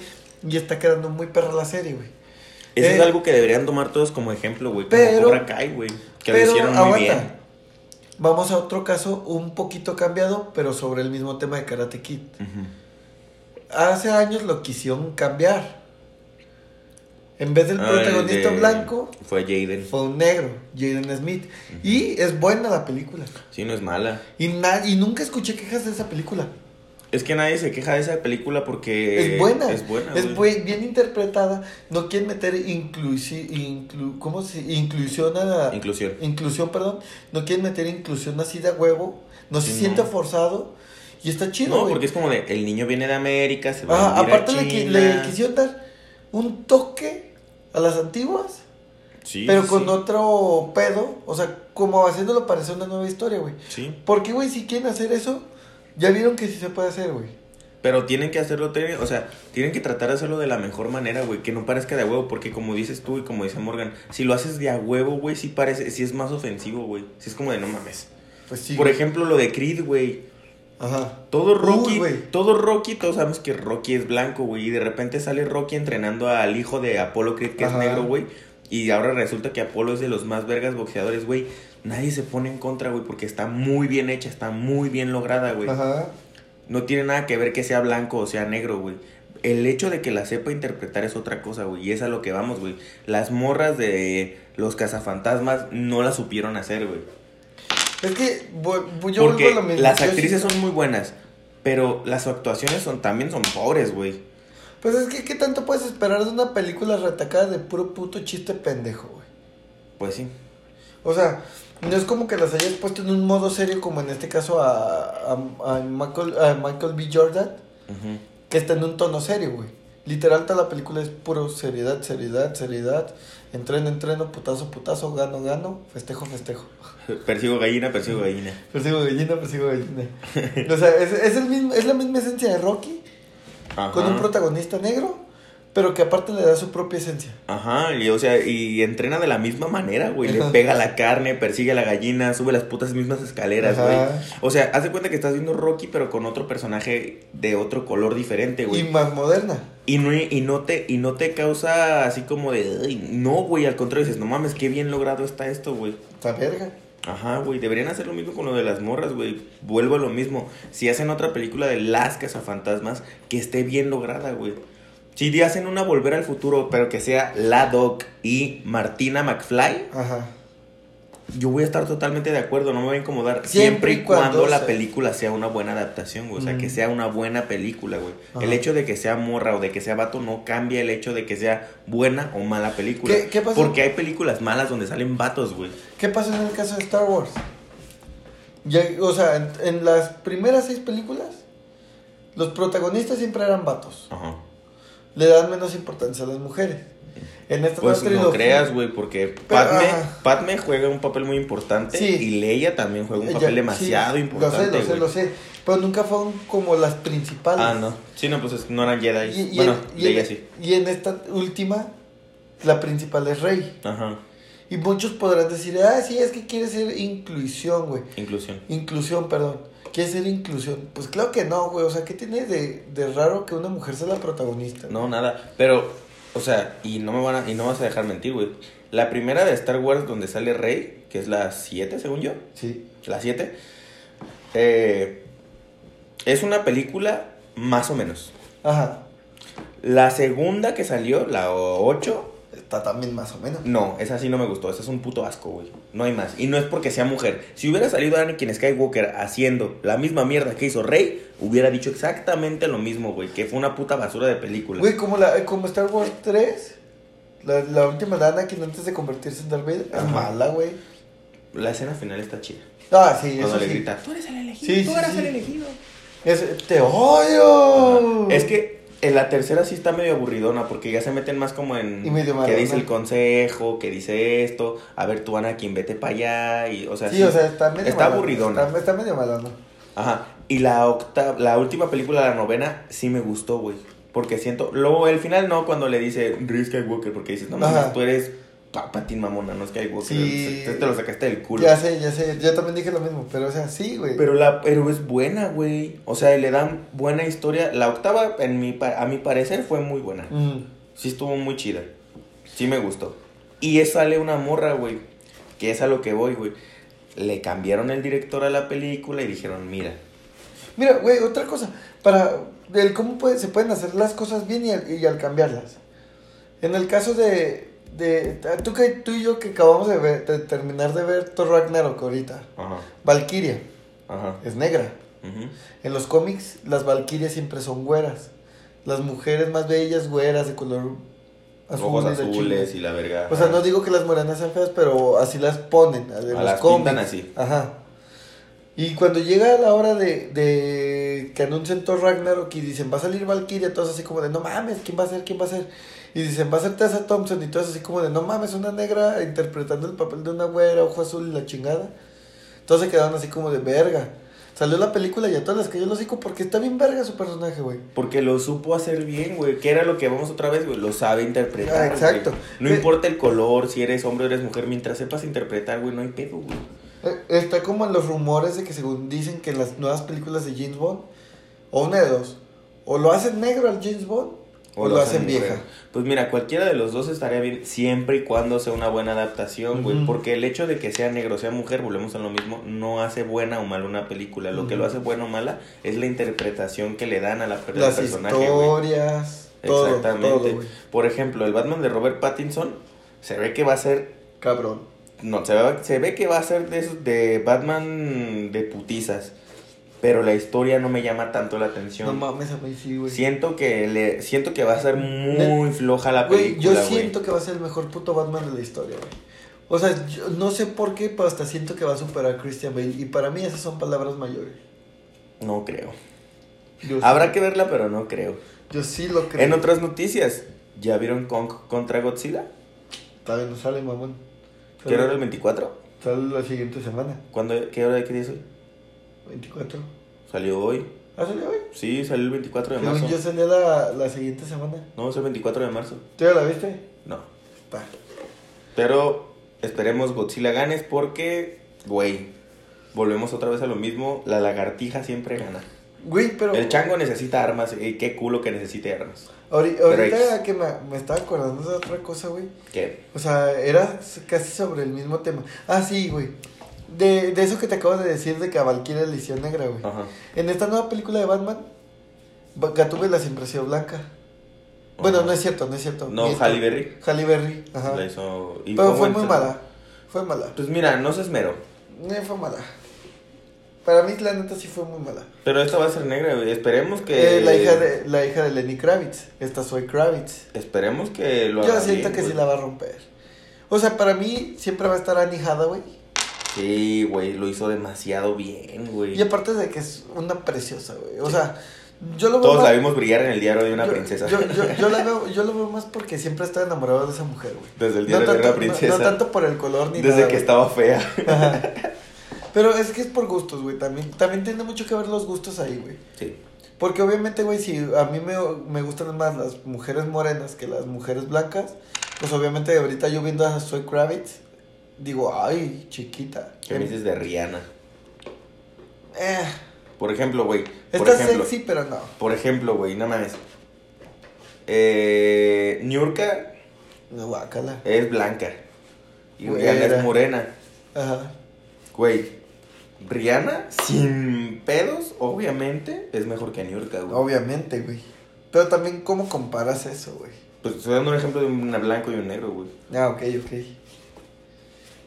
Y está quedando muy perra la serie, güey. Eso Eh, es algo que deberían tomar todos como ejemplo, güey. Como Cobra Kai, güey. Que lo Pero hicieron muy aguanta. bien. Vamos a otro caso un poquito cambiado, pero sobre el mismo tema de Karate Kid. Hace años lo quisieron cambiar. En vez del Ah, protagonista de- blanco, Fue Jaden. fue un negro, Jaden Smith. Y es buena la película. Sí, no es mala. Y, y nunca escuché quejas de esa película. Es que nadie se queja de esa película porque... es buena. Es buena, Es güey. bien interpretada. No quieren meter inclusi inclu ¿cómo se? inclusión a... Inclusión. Inclusión, perdón. No quieren meter inclusión así de huevo. No se siente forzado. Y está chido, No, porque es como de, el niño viene de América, se va Ah, a vivir a aparte le, China. le quisieron dar un toque a las antiguas. Sí, pero con sí. otro pedo, o sea, como haciéndolo parecer una nueva historia, güey. Sí. Porque, güey, si quieren hacer eso, ya vieron que sí se puede hacer, güey. Pero tienen que hacerlo, o sea, tienen que tratar de hacerlo de la mejor manera, güey, que no parezca de a huevo, porque como dices tú y como dice Morgan, si lo haces de a huevo, güey, sí parece, sí es más ofensivo, güey. Sí es como de no mames. Pues sí. Por güey. ejemplo, lo de Creed, güey. Ajá. Todo Uy, Rocky, güey. todo Rocky, todos sabemos que Rocky es blanco, güey, y de repente sale Rocky entrenando al hijo de Apolo Creed, que Ajá. es negro, güey, y ahora resulta que Apolo es de los más vergas boxeadores, güey. Nadie se pone en contra, güey, porque está muy bien hecha, está muy bien lograda, güey. Ajá. No tiene nada que ver que sea blanco o sea negro, güey. El hecho de que la sepa interpretar es otra cosa, güey. Y es a lo que vamos, güey. Las morras de los cazafantasmas no la supieron hacer, güey. Es que yo Porque vuelvo a lo mismo. las actrices son muy buenas. Pero las actuaciones son también son pobres, güey. Pues es que, ¿qué tanto puedes esperar de una película retacada de puro puto chiste pendejo, güey? Pues sí. O sea, no es como que las hayas puesto en un modo serio, como en este caso a, a, a Michael, a Michael B. Jordan, que está en un tono serio, güey. Literal, toda la película es puro seriedad, seriedad, seriedad. Entreno, entreno, putazo, putazo, gano, gano, festejo, festejo. Persigo gallina, persigo gallina. Persigo gallina, persigo gallina. o sea, es, es, el mismo, es la misma esencia de Rocky, Ajá. con un protagonista negro, pero que aparte le da su propia esencia. Ajá, y o sea, y entrena de la misma manera, güey. Le pega la carne, persigue a la gallina, sube las putas mismas escaleras, güey. Ajá. O sea, haz de cuenta que estás viendo Rocky, pero con otro personaje de otro color diferente, Y güey. más moderna. Y no, y no te, y no te causa así como de, "Ay, no, güey, al contrario, dices, no mames, qué bien logrado está esto, güey. Esta verga. Ajá, güey, deberían hacer lo mismo con lo de las morras, güey. Vuelvo a lo mismo. Si hacen otra película de las cazafantasmas, que esté bien lograda, güey. Si hacen una Volver al Futuro, pero que sea La Doc y Martina McFly, Ajá. yo voy a estar totalmente de acuerdo, no me va a incomodar. Siempre Siempre, y cuando, cuando la película sea una buena adaptación, güey. O sea, Mm. que sea una buena película, güey. Ajá. El hecho de que sea morra o de que sea vato no cambia el hecho de que sea buena o mala película. ¿Qué- qué pasa? Porque hay películas malas donde salen vatos, güey. ¿Qué pasó en el caso de Star Wars? Ya, o sea, en, en las primeras seis películas, los protagonistas siempre eran vatos. Ajá. Le dan menos importancia a las mujeres. En esta Pues no creas, güey, porque Pero, Padme, juega un papel muy importante Sí. y Leia también juega un Ella- papel demasiado sí, importante, Lo sé, lo sé, lo sé. Pero nunca fueron como las principales. Ah, no. Sí, no, pues es- no eran Jedi. Y, y bueno, en, y Leia en- sí. y en esta última, la principal es Rey. Ajá. Y muchos podrán decir, ah, sí, es que quiere ser inclusión, güey. Inclusión. Inclusión, perdón. Quiere ser inclusión. Pues claro que no, güey. O sea, ¿qué tiene de, de raro que una mujer sea la protagonista? No, nada. Pero, o sea, y no me van a, y no vas a dejar mentir, güey. La primera de Star Wars donde sale Rey, que es la 7, según yo. Sí. La 7. eh, es una película más o menos. Ajá. La segunda que salió, la 8, Está también más o menos. No, esa sí no me gustó. Esa es un puto asco, güey. No hay más. Y no es porque sea mujer. Si hubiera salido Anakin Skywalker haciendo la misma mierda que hizo Rey, hubiera dicho exactamente lo mismo, güey. Que fue una puta basura de película. Güey, como, la, como Star Wars 3, la, la última de Anakin antes de convertirse en Darth Vader, es mala, güey. La escena final está chida. Ah, sí, eso Cuando le sí. grita, tú eres el elegido. Sí, tú sí, eras sí. el elegido. Es- te odio. Ajá. Es que en la tercera sí está medio aburridona porque ya se meten más como en Y medio que dice el consejo, que dice esto, a ver tú Anakin vete para allá y o sea, Sí, o sea, está medio está malona, aburridona. Está, está medio malona. Ajá. Y la octava, la última película, la novena, sí me gustó, güey. Porque siento, luego el final no, cuando le dice Rey Skywalker, porque dices, no mames, tú eres Papatín mamona, no Skywalker. Sí. Te, te lo sacaste del culo. Ya sé, ya sé. Yo también dije lo mismo, pero o sea, sí, güey. Pero la, pero es buena, güey. O sea, le dan buena historia. La octava, en mi, pa- a mi parecer, fue muy buena. Mm. Sí estuvo muy chida. Sí me gustó. Y es sale una morra, güey. Que es a lo que voy, güey. Le cambiaron el director a la película y dijeron, mira, Mira, güey, otra cosa. Para el cómo puede, se pueden hacer las cosas bien y al, y al cambiarlas. En el caso de, de tú, que, tú y yo que acabamos de, ver- de terminar de ver Thor Ragnarok ahorita. ajá, Valkyria ajá. es negra. En los cómics, las Valkyrias siempre son güeras. Las mujeres más bellas, güeras, de color azul. Ojos azules y la verga. O sea, no digo que las morenas sean feas, pero así las ponen. En A los las cómics. pintan así. Ajá. Y cuando llega la hora de, de que anuncian Thor Ragnarok y dicen va a salir Valkyria, todos así como de no mames, ¿quién va a ser? ¿Quién va a ser? Y dicen va a ser Tessa Thompson y todos así como de no mames, una negra interpretando el papel de una güera, ojo azul y la chingada. Todos se quedaron así como de verga. Salió la película y a todas las cayó el hocico porque está bien verga su personaje, güey. Porque lo supo hacer bien, güey. Que era lo que vamos otra vez, güey. Lo sabe interpretar. Ah, exacto. güey. No Ve- importa el color, si eres hombre o eres mujer, mientras sepas interpretar, güey, no hay pedo, güey. Eh, Está como en los rumores de que según dicen que en las nuevas películas de James Bond, o una de dos, o lo hacen negro al James Bond, o, lo, hacen mujer. vieja. Pues mira, cualquiera de los dos estaría bien siempre y cuando sea una buena adaptación, güey. Ujú. Porque el hecho de que sea negro o sea mujer, volvemos a lo mismo, no hace buena o mala una película. Lo que Ujú. lo hace buena o mala es la interpretación que le dan a la Las personaje, historias, todo, Exactamente. todo. Por ejemplo, el Batman de Robert Pattinson se ve que va a ser Cabrón. No, se ve, se ve que va a ser de, esos- de Batman de putizas. Pero la historia no me llama tanto la No atención. mames, a mí sí, güey. siento que le siento que va a ser muy floja la Güey, película. yo güey. siento que va a ser el mejor puto Batman de la historia, güey. O sea, yo no sé por qué, pero hasta siento que va a superar a Christian Bale. Y para mí esas son palabras mayores. No creo. Yo sí- Habrá que verla, pero no creo. Yo sí lo creo. En otras noticias, ¿ya vieron Kong contra Godzilla? Todavía no sale, mamón. ¿Qué hora era el 24? Sale la siguiente semana. ¿Cuándo, ¿Qué hora de qué día es hoy? 24. Salió hoy. ¿Ah, salió hoy? Sí, salió el 24 de Según marzo. yo salía la, la siguiente semana. No, es el 24 de marzo. ¿Tú ya la viste? No. Pa. Pero esperemos Godzilla ganes porque, güey, volvemos otra vez a lo mismo. La lagartija siempre gana. Güey, pero. El chango necesita armas y qué culo que necesite armas. Ahori- ahorita que me, me estaba acordando de otra cosa, güey. ¿Qué? O sea, era casi sobre el mismo tema. Ah, sí, güey. De, de eso que te acabo de decir de que a Valkyria le hicieron negra, güey. Ajá. En esta nueva película de Batman, Ba- Gatúbela siempre ha sido blanca. Bueno, no es cierto, no es cierto. No, Miento. Halle Berry. Halle Berry, ajá. La hizo. y Pero fue muy mala. Fue mala. Pues mira, no se esmeró. No, fue mala. Para mí, la neta, sí fue muy mala. Pero esta va a ser negra, güey. Esperemos que. Eh, la, hija de, la hija de Lenny Kravitz. Esta soy Kravitz. Esperemos que lo Yo haga siento bien, que sí la va a romper. O sea, para mí siempre va a estar Annie Hathaway. Sí, güey, lo hizo demasiado bien, güey. Y aparte de que es una preciosa, güey. O sea, yo lo veo Todos más- la vimos brillar en el diario de una yo, princesa. Yo, yo, yo la veo, yo lo veo más porque siempre he estado enamorado de esa mujer, güey. Desde el No diario de tanto, una princesa. no, no tanto por el color ni Desde nada, que estaba fea. Ajá. Pero es que es por gustos, güey. También, también tiene mucho que ver los gustos ahí, güey. Sí. Porque obviamente, güey, si a mí me, me gustan más las mujeres morenas que las mujeres blancas, pues obviamente ahorita yo viendo a Zoe Kravitz, digo, ay, chiquita. ¿Qué me dices de Rihanna? Eh, Por ejemplo, güey. Está ejemplo, sexy, pero no. Por ejemplo, güey, no mames. Eh, Niurka No, guácala. es blanca. Y. Rihanna es morena. Ajá. Güey. Rihanna, sin pedos, obviamente, es mejor que Niurka, güey. Obviamente, güey. Pero también, ¿cómo comparas eso, güey? Pues estoy dando un ejemplo de un blanco y un negro, güey. Ah, ok, ok.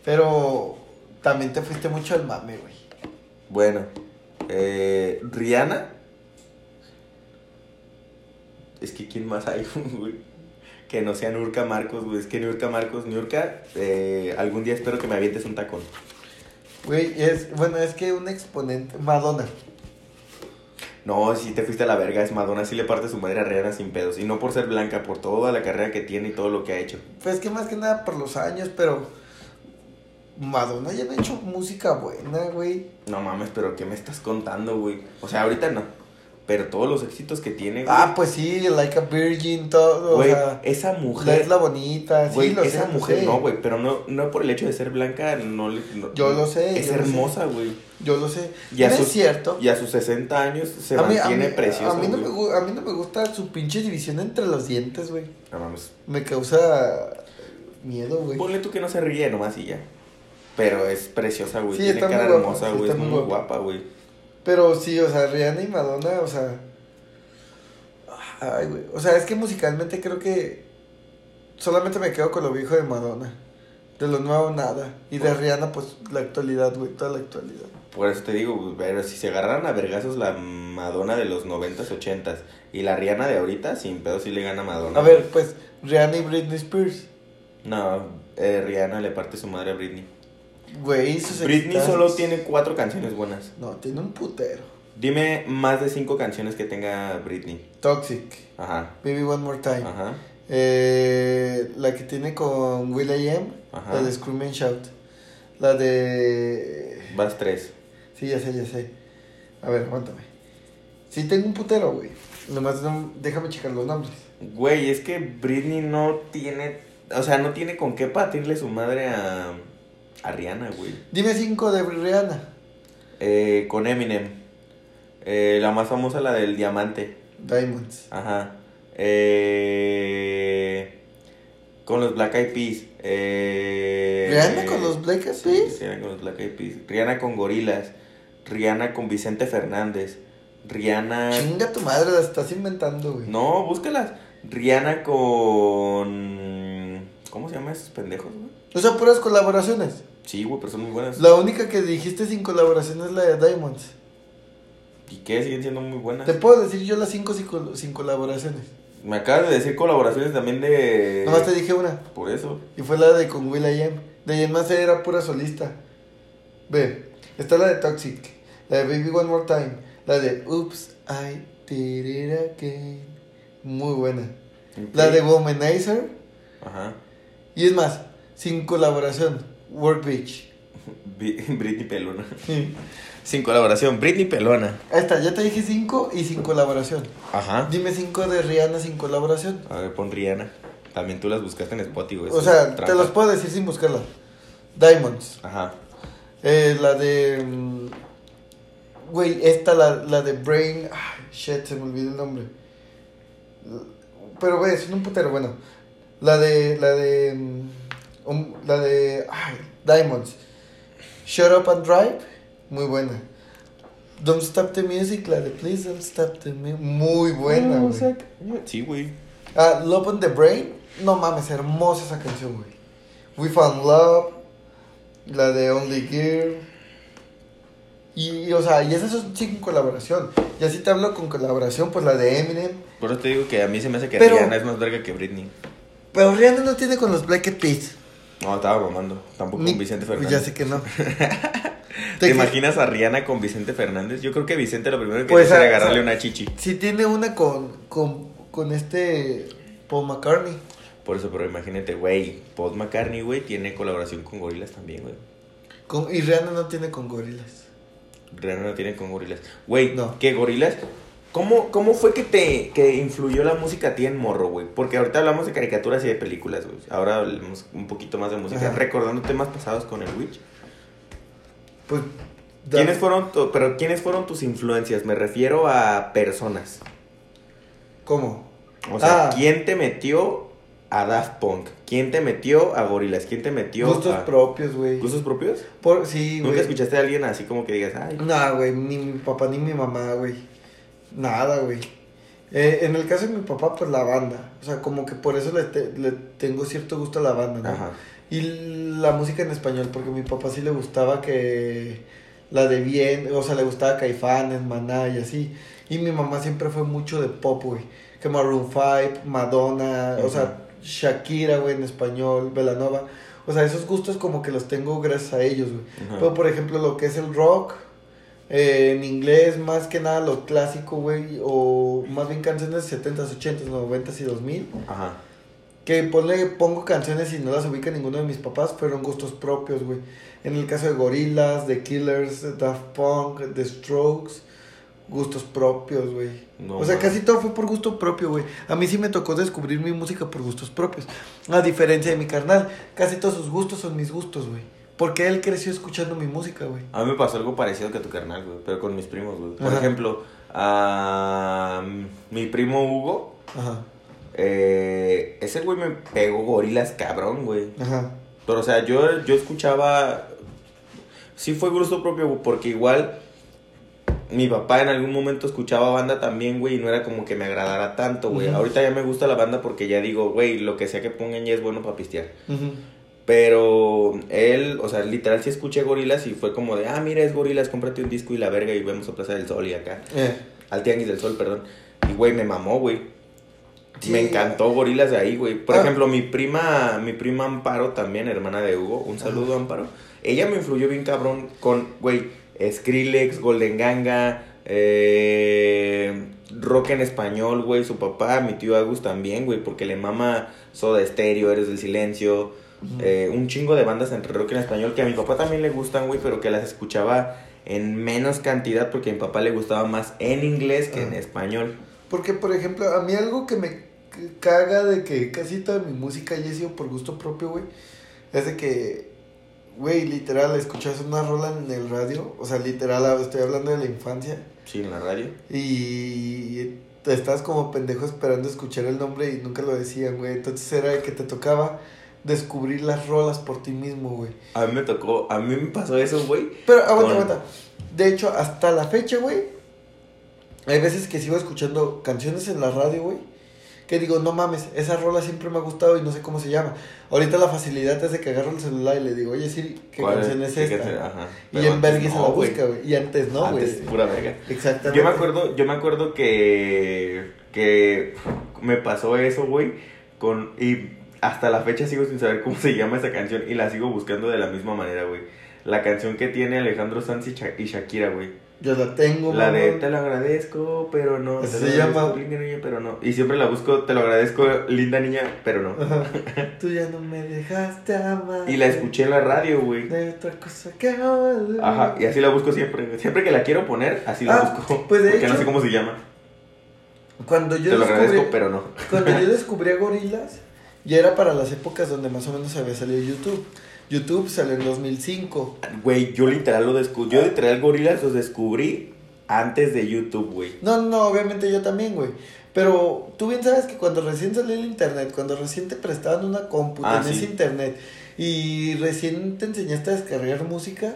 Pero también te fuiste mucho al mame, güey. Bueno, eh, Rihanna. Es que ¿quién más hay, güey? Que no sea Nurka Marcos, güey. Es que Nurka Marcos, Nurka, eh, algún día espero que me avientes un tacón. Güey, es, bueno, es que un exponente, Madonna. No, si te fuiste a la verga, es Madonna, sí le parte su madre a Rihanna sin pedos. Y no por ser blanca, por toda la carrera que tiene y todo lo que ha hecho. Pues que más que nada por los años, pero Madonna ya no ha hecho música buena, güey. No mames, pero ¿qué me estás contando, güey? O sea, ahorita no. Pero todos los éxitos que tiene, güey. Ah, pues sí, Like a Virgin, todo, Güey, o sea, esa la mujer. isla bonita, sí, Güey, lo esa sé, mujer sé. no, güey, pero no, no por el hecho de ser blanca, no le... no- Yo lo sé, Es yo hermosa, güey. Yo lo sé. Y a no sus- es cierto. Y a sus 60 años se a mí, a mantiene mí- preciosa, a mí no me, a mí no me gusta su pinche división entre los dientes, güey. No mames. Me causa miedo, güey. Ponle tú que no se ríe nomás y ya. Pero es preciosa, güey. Sí, Tiene cara guapa, hermosa, güey. es muy muy guapa. güey. Pero sí, o sea, Rihanna y Madonna, o sea. Ay, güey. O sea, es que musicalmente creo que solamente me quedo con lo viejo de Madonna. De lo nuevo, nada. Y de Rihanna, pues la actualidad, güey, toda la actualidad. Por eso te digo, pero si se agarraran a vergazos la Madonna de los 90s, 80s y la Rihanna de ahorita, sin pedo sí le gana a Madonna. A ver, pues, Rihanna y Britney Spears. No, eh, Rihanna le parte su madre a Britney. Güey, Britney solo tiene cuatro canciones buenas. No, tiene un putero. Dime más de cinco canciones que tenga Britney. Toxic. Ajá, Baby One More Time. ajá. Eh, la que tiene con Will I Am. Ajá. La de Scream and Shout. La de. Vas tres. Sí, ya sé, ya sé. A ver, aguántame. Sí, tengo un putero, güey. Nomás no- déjame checar los nombres. Güey, es que Britney no tiene. O sea, no tiene con qué patirle su madre a. a Rihanna, güey. Dime cinco de Rihanna. Eh, con Eminem. Eh, la más famosa, la del diamante. Diamonds. Ajá. Eh, con los Black Eyed Peas. Eh, ¿Rihanna con los Black Eyed sí, Peas? Rihanna con los Black Eyed Peas. Rihanna con Gorilas. Rihanna con Vicente Fernández. Rihanna. Chinga tu madre, la estás inventando, güey. No, búscalas. Rihanna con. ¿Cómo se llaman esos pendejos, güey? O sea, puras colaboraciones. Sí, güey, pero son muy buenas. La única que dijiste sin colaboración es la de Diamonds. ¿Y qué? Siguen siendo muy buenas. Te puedo decir yo las cinco sin, col- sin colaboraciones. Me acabas de decir colaboraciones también de. Nomás te dije una. Por eso. Y fue la de con Will I Am. De ahí en más era pura solista. Ve, está la de Toxic, la de Baby One More Time, la de Oops, I did it again. Muy buena. La de Womanizer. Ajá. Y es más, sin colaboración, Work Beach. Britney Pelona. Sin colaboración, Britney Pelona. Ahí está, ya te dije cinco y sin colaboración. Ajá. Dime cinco de Rihanna sin colaboración. A ver, pon Rihanna. También tú las buscaste en Spotify, güey. O sea, te los puedo decir sin buscarla. Diamonds. Ajá. Eh, la de. mm, Güey, esta, la, la de Brain. Ay, shit, se me olvidó el nombre. Pero, güey, es un putero, bueno. La de. La de. La de. Ay, Diamonds. Shut Up and Drive. Muy buena. Don't Stop the Music, la de Please Don't Stop the Music. Muy buena, No, güey. o sea, Sí, güey. Ah, Love on the Brain. No mames, hermosa esa canción, güey. We Found Love. La de Only Girl. Y, y, o sea, y esas son sí con colaboración. Y así te hablo con colaboración, pues la de Eminem. Por eso te digo que a mí se me hace que Pero- Rihanna es más verga que Britney. Pero Rihanna no tiene con los Black Eyed Peas. No, estaba mamando. Tampoco Ni- con Vicente pues Fernández. Ya sé que no. ¿Te imaginas a Rihanna con Vicente Fernández? Yo creo que Vicente lo primero que Pues, hace a- era agarrarle a- una chichi. Si tiene una con, con, con este Paul McCartney. Por eso, pero imagínate, güey. Paul McCartney, güey, tiene colaboración con Gorilas también, güey. Con, y Rihanna no tiene con Gorillaz. Rihanna no tiene con Gorilas. Güey, No. ¿qué Gorilas? ¿Cómo, ¿Cómo fue que te que influyó la música a ti en morro, güey? Porque ahorita hablamos de caricaturas y de películas, güey. Ahora hablamos un poquito más de música. Ajá. Recordando temas pasados con el Witch. Pues. da- ¿Quiénes fueron, pero ¿quiénes fueron tus influencias? Me refiero a personas. ¿Cómo? O sea, Ah. ¿quién te metió a Daft Punk? ¿Quién te metió a Gorilas? ¿Quién te metió Gustos a... propios, güey. ¿Gustos propios? Por, sí, güey. ¿Nunca escuchaste a alguien así como que digas, ay, No, güey, ni mi papá ni mi mamá, güey. Nada, güey. Eh, en el caso de mi papá, pues la banda. O sea, como que por eso le, te- le tengo cierto gusto a la banda, ¿no? Ajá. Y la música en español, porque a mi papá sí le gustaba que la de bien, o sea, le gustaba Caifanes, Maná y así. Y mi mamá siempre fue mucho de pop, güey. Que Maroon 5, Madonna, o sea, Shakira, güey, en español, Belanova. O sea, esos gustos como que los tengo gracias a ellos, güey. Pero, por ejemplo, lo que es el rock, eh, en inglés, más que nada lo clásico, güey, o más bien canciones de 70s, 80s, 90s y 2000. Ajá. Que ponle, pongo canciones y no las ubica ninguno de mis papás, fueron gustos propios, güey. En el caso de Gorillaz, The Killers, Daft Punk, The Strokes, gustos propios, güey. No o sea, casi todo fue por gusto propio, güey. A mí sí me tocó descubrir mi música por gustos propios. A diferencia de mi carnal, casi todos sus gustos son mis gustos, güey. Porque él creció escuchando mi música, güey. A mí me pasó algo parecido que a tu carnal, güey, pero con mis primos, güey. Por Ajá. ejemplo, a mi primo Hugo, Ajá, eh, ese güey me pegó gorilas cabrón, güey. ajá. Pero, o sea, yo, yo escuchaba. Sí fue gusto propio, porque igual mi papá en algún momento escuchaba banda también, güey, y no era como que me agradara tanto, güey. Ahorita ya me gusta la banda porque ya digo, güey, lo que sea que pongan ya es bueno para pistear. ujú. Pero él, o sea, literal sí escuché gorilas y fue como de, ah, mira, es gorilas, cómprate un disco y la verga y vemos a Plaza del Sol y acá. Eh, Al Tianguis del Sol, perdón. Y, güey, me mamó, güey. Sí. Me encantó Gorilas de ahí, güey. Por Ah. ejemplo, mi prima, mi prima Amparo también, hermana de Hugo. Un saludo, Amparo. Ella me influyó bien cabrón con, güey, Skrillex, Golden Ganga, eh, rock en español, güey. Su papá, mi tío Agus también, güey, porque le mama Soda Stereo, Eres del Silencio. Eh, un chingo de bandas entre rock en español que a mi papá también le gustan, güey, pero que las escuchaba en menos cantidad porque a mi papá le gustaba más en inglés que en Ah. español. Porque, por ejemplo, a mí algo que me caga de que casi toda mi música haya sido por gusto propio, güey, es de que, güey, literal, escuchas una rola en el radio, o sea, literal, estoy hablando de la infancia, Sí, en la radio. y te estás como pendejo esperando escuchar el nombre y nunca lo decían, güey. Entonces era de que te tocaba descubrir las rolas por ti mismo, güey. A mí me tocó, a mí me pasó eso, güey. Pero, aguanta, Con- aguanta. De hecho, hasta la fecha, güey, hay veces que sigo escuchando canciones en la radio, güey, que digo, no mames, esa rola siempre me ha gustado y no sé cómo se llama. Ahorita la facilidad es de que agarro el celular y le digo, oye, Siri, ¿qué ¿Cuál canción es ¿Qué esta? Ajá. Y en antes Bergui se no, la güey. busca, güey. Y antes no, güey. Antes pura verga. Exactamente. Yo me acuerdo, yo me acuerdo que, que me pasó eso, güey, con, y hasta la fecha sigo sin saber cómo se llama esa canción y la sigo buscando de la misma manera, güey. la canción que tiene Alejandro Sanz y, Sha- y Shakira, güey. Yo la tengo, La de te lo agradezco, pero no. Te se llama. linda niña, pero no. Y siempre la busco, te lo agradezco, linda niña, pero no. Ajá. Tú ya no me dejaste amar. Y la escuché en la radio, güey. De otra cosa que. Ajá, y así la busco siempre. Siempre que la quiero poner, así la Ah, busco. pues de porque no sé cómo se llama. Cuando yo Te lo descubrí, agradezco, pero no. cuando yo descubrí a Gorilas, ya era para las épocas donde más o menos había salido YouTube. YouTube salió en 2005. Güey, yo literal lo descubrí. Yo literal gorilas los descubrí antes de YouTube, güey. No, no, obviamente yo también, güey. Pero tú bien sabes que cuando recién salió el internet, cuando recién te prestaban una compu, Ah, tenías sí. internet y recién te enseñaste a descargar música,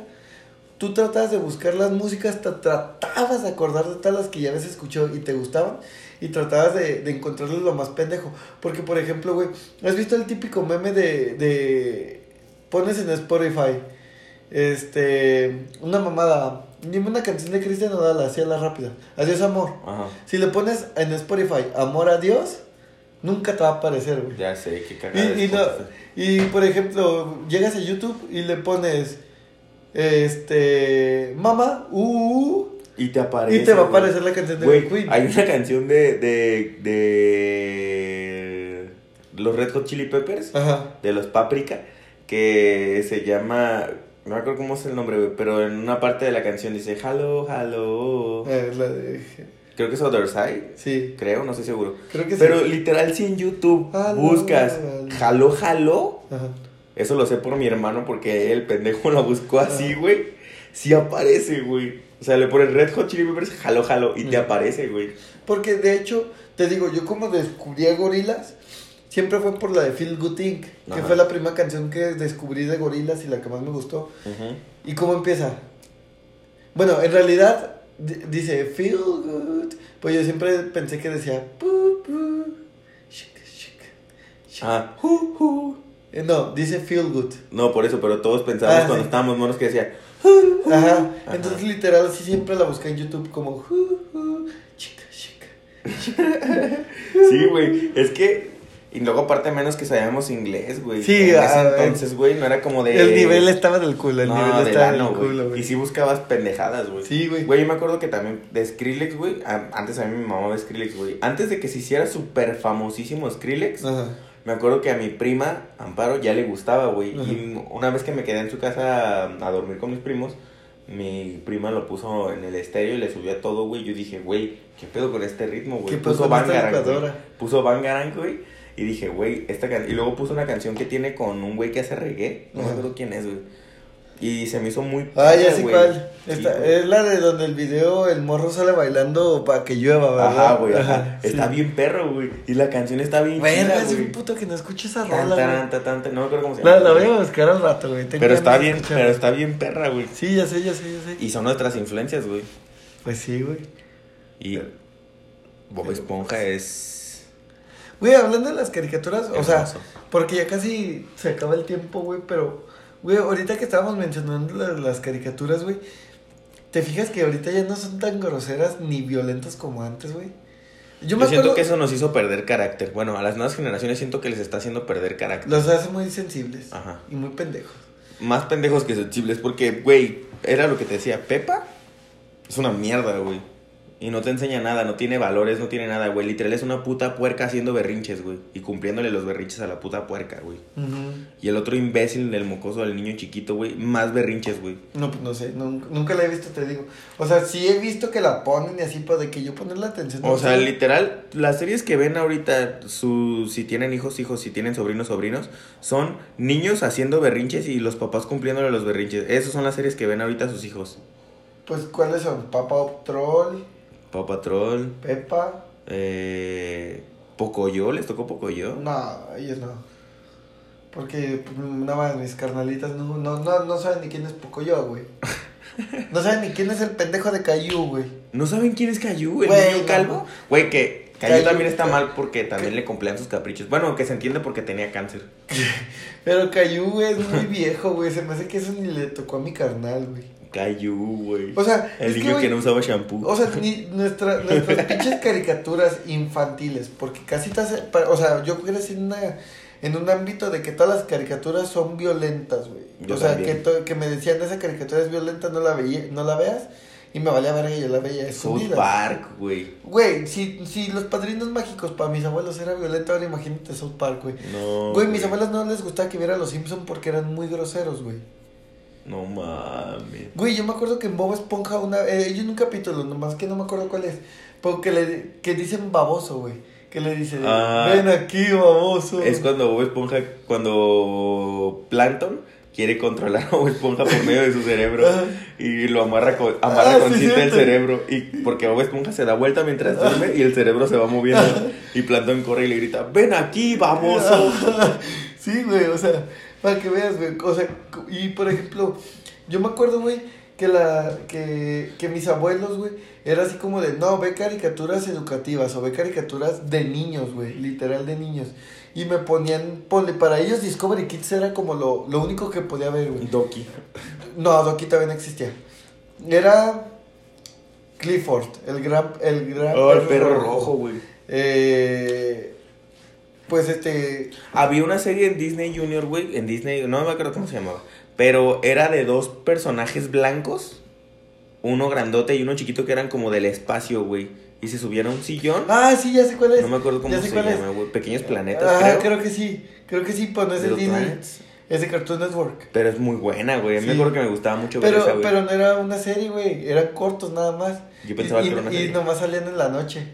tú tratabas de buscar las músicas, te tratabas de acordar de todas las que ya habías escuchado y te gustaban y tratabas de, de encontrarles lo más pendejo. Porque, por ejemplo, güey, ¿has visto el típico meme de, de... pones en Spotify, este, una mamada, dime una canción de Cristian Nodal, así a la rápida, Adiós Amor. Ajá. Si le pones en Spotify Amor a Dios, nunca te va a aparecer, güey. Ya sé, qué cagada. Y, y, es no, Spotify. y por ejemplo, llegas a YouTube y le pones este mamá, uh, uh, Y te aparece. y te va a aparecer la canción de Güey, Queen. hay una canción de, de, de los Red Hot Chili Peppers, Ajá. de los Paprika, que se llama, no me acuerdo cómo es el nombre, güey, pero en una parte de la canción dice, hello, hello, Eh, la de- creo que es Other Side, sí, creo, no estoy seguro. creo que sí. Pero literal, si en YouTube Hello, buscas hello, hello, Ajá. eso lo sé por mi hermano porque el pendejo lo buscó así, güey. Sí aparece, güey. O sea, le pones Red Hot Chili Peppers, jalo, jalo, y te aparece, güey. Porque de hecho, te digo, yo como descubrí a Gorilas, siempre fue por la de Feel Good Inc., que Ajá. fue la primera canción que descubrí de Gorilas y la que más me gustó. ¿Y cómo empieza? Bueno, en realidad di- dice feel good. Pues yo siempre pensé que decía pu, pu, shik, shik, shik. Ah, hu, hu. Eh, No, dice feel good. No, por eso, pero todos pensábamos Ah, cuando sí. estábamos monos que decía, Ajá. Entonces literal así siempre la busqué en YouTube como chica, chica. sí, güey. Es que, y luego aparte menos que sabíamos inglés, güey. Sí, en ah, ese entonces, güey, no era como de. El nivel estaba del culo, el no, nivel estaba del güey. culo, Y güey. si buscabas pendejadas, güey. Sí, güey. Güey, yo me acuerdo que también de Skrillex, güey. Antes a mí mi mamá de Skrillex, güey. Antes de que se hiciera súper famosísimo Skrillex, Ajá. Me acuerdo que a mi prima, Amparo, ya le gustaba, güey. Y una vez que me quedé en su casa a dormir con mis primos, mi prima lo puso en el estéreo y le subió a todo, güey. Yo dije, güey, ¿qué pedo con este ritmo, güey? ¿Qué pasó Puso Bangarang, güey. Puso Bangarang, güey. Y dije, güey, esta can... Y luego puso una canción que tiene con un güey que hace reggae. No me acuerdo quién es, güey. Y se me hizo muy... Ah, ya sé cuál. Esta- es la de donde el video el morro sale bailando para que llueva, ¿verdad? Ajá, güey, ajá. Está bien perro, güey. Y la canción está bien Verga, chida, es un puto que no escucha esa rola, tan, tan, no me acuerdo cómo se La, llama. la voy güey. a buscar al rato, güey. Tengo Pero está bien, escuchar. pero está bien perra, güey. Sí, ya sé, ya sé, ya sé. Y son nuestras influencias, güey. Pues sí, güey. Y Bob Esponja es... Güey, hablando de las caricaturas, o sea, porque ya casi se acaba el tiempo, güey, pero, güey, ahorita que estábamos mencionando la- las, caricaturas, güey, ¿te fijas que ahorita ya no son tan groseras ni violentas como antes, güey? Yo Yo, me siento acuerdo, que eso nos hizo perder carácter. Bueno, a las nuevas generaciones siento que les está haciendo perder carácter. los hace muy sensibles Ajá. y muy pendejos. Más pendejos que sensibles, porque, güey, era lo que te decía, Pepa es una mierda, güey. Y no te enseña nada, no tiene valores, no tiene nada, güey. Literal es una puta puerca haciendo berrinches, güey. Y cumpliéndole los berrinches a la puta puerca, güey. Y el otro imbécil del mocoso del niño chiquito, güey, más berrinches, güey. No, pues no sé, nunca, nunca la he visto, te digo. O sea, sí he visto que la ponen y así, pero de que yo ponerle atención. O no sea, sé. literal, las series que ven ahorita, su, si tienen hijos, hijos, si tienen sobrinos, sobrinos, son niños haciendo berrinches y los papás cumpliéndole los berrinches. Esas son las series que ven ahorita sus hijos. Pues, ¿cuáles son? Papa Troll, Paw Patrol, Pepa. eh, Pocoyo, ¿les tocó Pocoyo? No, ellos no. Porque nada más mis carnalitas no, no, no, no saben ni quién es Pocoyo, güey. No saben ni quién es el pendejo de Caillou, güey. ¿No saben quién es Cayu, el Güey, niño calvo? Güey, que Cayu también está mal porque también le cumplían sus caprichos. Bueno, que se entiende porque tenía cáncer. Pero Caillou es muy viejo, güey. Se me hace que eso ni le tocó a mi carnal, güey. Cayu, güey. O sea, el que, niño que, no usaba shampoo. O sea, ni nuestra, nuestras pinches caricaturas infantiles, porque casi te hace, o sea, yo crecí en una, en un ámbito de que todas las caricaturas son violentas, güey. O sea, que, también. to- que me decían esa caricatura es violenta, no la veía, no la veas. Y me valía verga, yo la veía South. Park, güey. Güey, si, si los padrinos mágicos para mis abuelos era violento, ahora imagínate South Park, güey. No. Güey, mis abuelos no les gustaba que viera los Simpsons porque eran muy groseros, güey. No mames. Güey, yo me acuerdo que en Bob Esponja una... Eh, yo en un capítulo, nomás que no me acuerdo cuál es. Porque le, que dicen baboso, güey. Que le dice, Ah. ven aquí, baboso. Es cuando Bob Esponja, cuando Plankton quiere controlar a Bob Esponja por medio de su cerebro y lo amarra con, amarra Ah, con sí, cinta el cerebro y porque Bob Esponja se da vuelta mientras duerme y el cerebro se va moviendo y Plankton corre y le grita, ven aquí, baboso. sí, güey, o sea, para que veas, güey. O sea, y por ejemplo, yo me acuerdo, güey, que la que, que mis abuelos, güey, era así como de, no, ve caricaturas educativas o ve caricaturas de niños, güey, literal de niños. Y me ponían, ponle, para ellos Discovery Kids era como lo, lo único que podía ver, güey. Doki. No, Doki todavía no existía. Era Clifford, el gran, el gran Oh, el perro rojo, güey. Eh, pues este, Había una serie en Disney Junior, güey, en Disney, no me acuerdo cómo se llamaba, pero era de dos personajes blancos, uno grandote y uno chiquito que eran como del espacio, güey, y se subían a un sillón. ah, sí, ya sé cuál es. no me acuerdo cómo se llama, güey, Pequeños Planetas, Ah, creo. que sí, creo que sí, pues no es de Little Disney, Planets. es de Cartoon Network. Pero es muy buena, güey. A mí Sí. me acuerdo que me gustaba mucho ver Pero, esa, güey. pero no era una serie, güey, eran cortos nada más. Yo pensaba y, que era una y- y serie. nomás salían en la noche.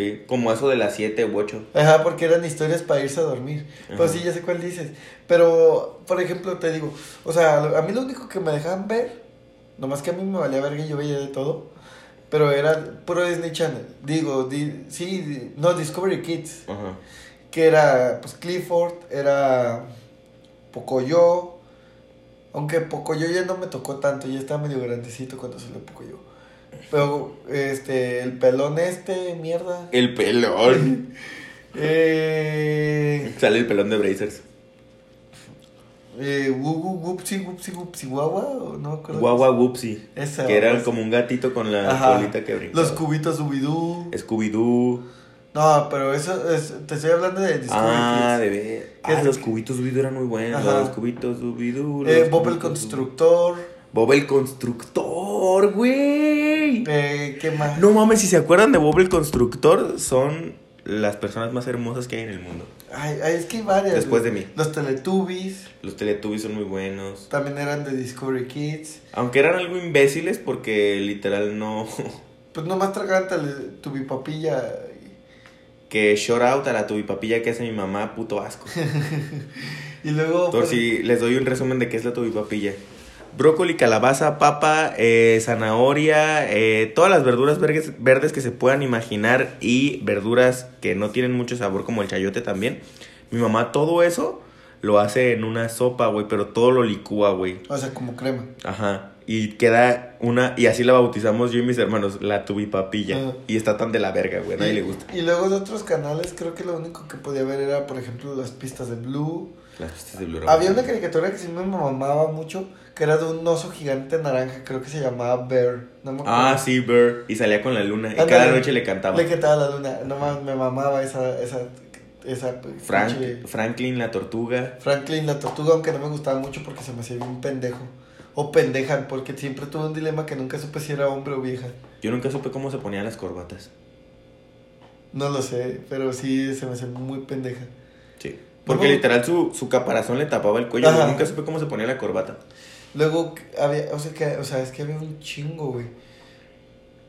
Sí, como eso de las 7 u 8. Ajá, porque eran historias para irse a dormir. Pues Ajá. sí, ya sé cuál dices. Pero, por ejemplo, te digo, o sea, a mí lo único que me dejaban ver, nomás que a mí me valía verga y yo veía de todo, pero era puro Disney Channel. Digo, di- sí, di- no, Discovery Kids, Ajá. que era, pues, Clifford, era Pocoyo, aunque Pocoyo ya no me tocó tanto, ya estaba medio grandecito cuando salió Pocoyo. Pero, este, el pelón este, mierda. El pelón. Eh... Sale el pelón de Brazers. Eh, gupsi, gupsi, gupsi, guagua, no acuerdo. Guagua Whoopsie. Esa, Que era como un gatito con la Ajá. colita que brincaba. Los cubitos Ubidú. Scooby-Doo. No, pero eso es, te estoy hablando de Discovery Ah, Kids. de ver. ¿Qué Ah, es? los cubitos Scooby-Doo eran muy buenos. Ajá. Los cubitos Scooby-Doo. Eh, Bob el Constructor. Bob el Constructor, güey. Eh, ¿Qué más? No mames, si se acuerdan de Bob el Constructor, son las personas más hermosas que hay en el mundo. Ay, ay, es que hay varias. Después de mí. Los Teletubbies Los Teletubbies son muy buenos. también eran de Discovery Kids. Aunque eran algo imbéciles porque literal no... Pues nomás tragaban Teletubipapilla. que shout out a la tubipapilla que hace mi mamá, puto asco. Y luego. Por pues, si les doy un resumen de qué es la tubipapilla. Brócoli, calabaza, papa, eh, zanahoria, eh, todas las verduras verdes, verdes que se puedan imaginar y verduras que no tienen mucho sabor como el chayote también. Mi mamá todo eso lo hace en una sopa, güey, pero todo lo licúa, güey. O sea, como crema. Ajá. Y queda una, y así la bautizamos yo y mis hermanos, la tubipapilla. Y está tan de la verga, güey, a nadie y, le gusta. Y luego de otros canales, creo que lo único que podía ver era, por ejemplo, las pistas de Blue. Las pistas de Blue Había una caricatura que sí me mamaba mucho, que era de un oso gigante naranja, creo que se llamaba Bear. No me acuerdo. Ah, sí, Burr. Y salía con la luna. Y cada noche le cantaba. Le cantaba la luna. No mames, me mamaba esa. esa, esa Frank, pinche- Franklin la tortuga. Franklin la tortuga, aunque no me gustaba mucho porque se me hacía bien pendejo. O pendeja, porque siempre tuve un dilema que nunca supe si era hombre o vieja. Yo nunca supe cómo se ponían las corbatas. No lo sé, pero sí se me hacía muy pendeja. Sí. Porque literal su, su caparazón le tapaba el cuello. Ajá. Nunca supe cómo se ponía la corbata. Luego había, o sea, que, o sea, es que había un chingo, güey.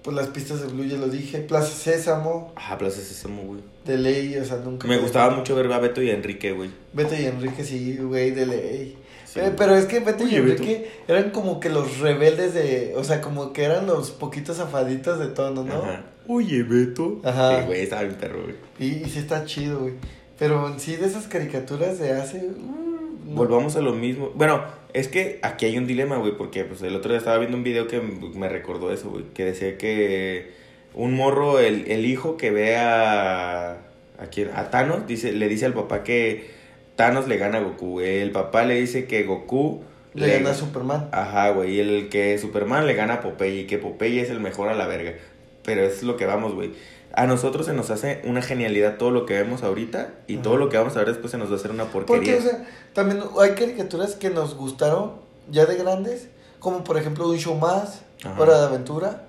Pues las pistas de Blue ya lo dije. Plaza Sésamo, Ah, Plaza Sésamo, güey. de ley, o sea, nunca. Me gustaba mucho ver a Beto y a Enrique, güey. Beto y Enrique, sí, güey, de ley. Sí, Eh, pero es que Beto y Beto. Enrique eran como que los rebeldes de. O sea, como que eran los poquitos afaditos de tono, ¿no? Ajá. Oye, Beto. Ajá. Sí, güey, estaba bien perro, güey. Y, y sí está chido, güey. Pero en sí, de esas caricaturas de hace. no. Volvamos a lo mismo. Bueno, es que aquí hay un dilema, güey, porque pues el otro día estaba viendo un video que me recordó eso, güey, que decía que un morro, el, el hijo que ve a a quién, a Thanos, dice, le dice al papá que Thanos le gana a Goku, el papá le dice que Goku Le gana a Superman. Ajá, güey, y el que Superman le gana a Popeye y que Popeye es el mejor a la verga. pero es lo que vamos, güey. A nosotros se nos hace una genialidad todo lo que vemos ahorita y todo lo que vamos a ver después se nos va a hacer una porquería. Porque, o sea, también hay caricaturas que nos gustaron ya de grandes, como por ejemplo Un Show Más, Ajá. Hora de Aventura,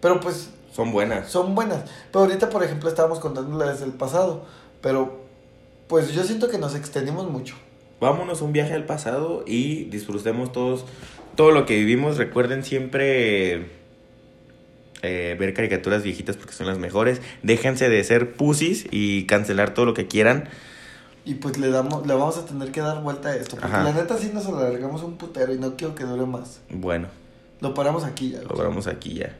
pero pues Son buenas. son buenas. Pero ahorita, por ejemplo, estábamos contándolas del pasado, pero pues yo siento que nos extendimos mucho. Vámonos un viaje al pasado y disfrutemos todos todo lo que vivimos. Recuerden siempre eh, ver caricaturas viejitas porque son las mejores. Déjense de ser pussies y cancelar todo lo que quieran. Y pues le damos, le vamos a tener que dar vuelta a esto. Porque Ajá. la neta sí nos alargamos un putero y no quiero que dure más. Bueno, Lo paramos aquí ya. güey. logramos aquí ya.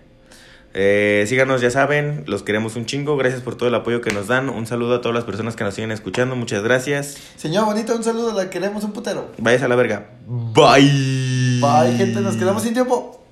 Eh, síganos, ya saben, los queremos un chingo. Gracias por todo el apoyo que nos dan. Un saludo a todas las personas que nos siguen escuchando. Muchas gracias. Señora bonita, un saludo, la queremos un putero. Vayas a la verga. Bye. Bye, gente, nos quedamos sin tiempo.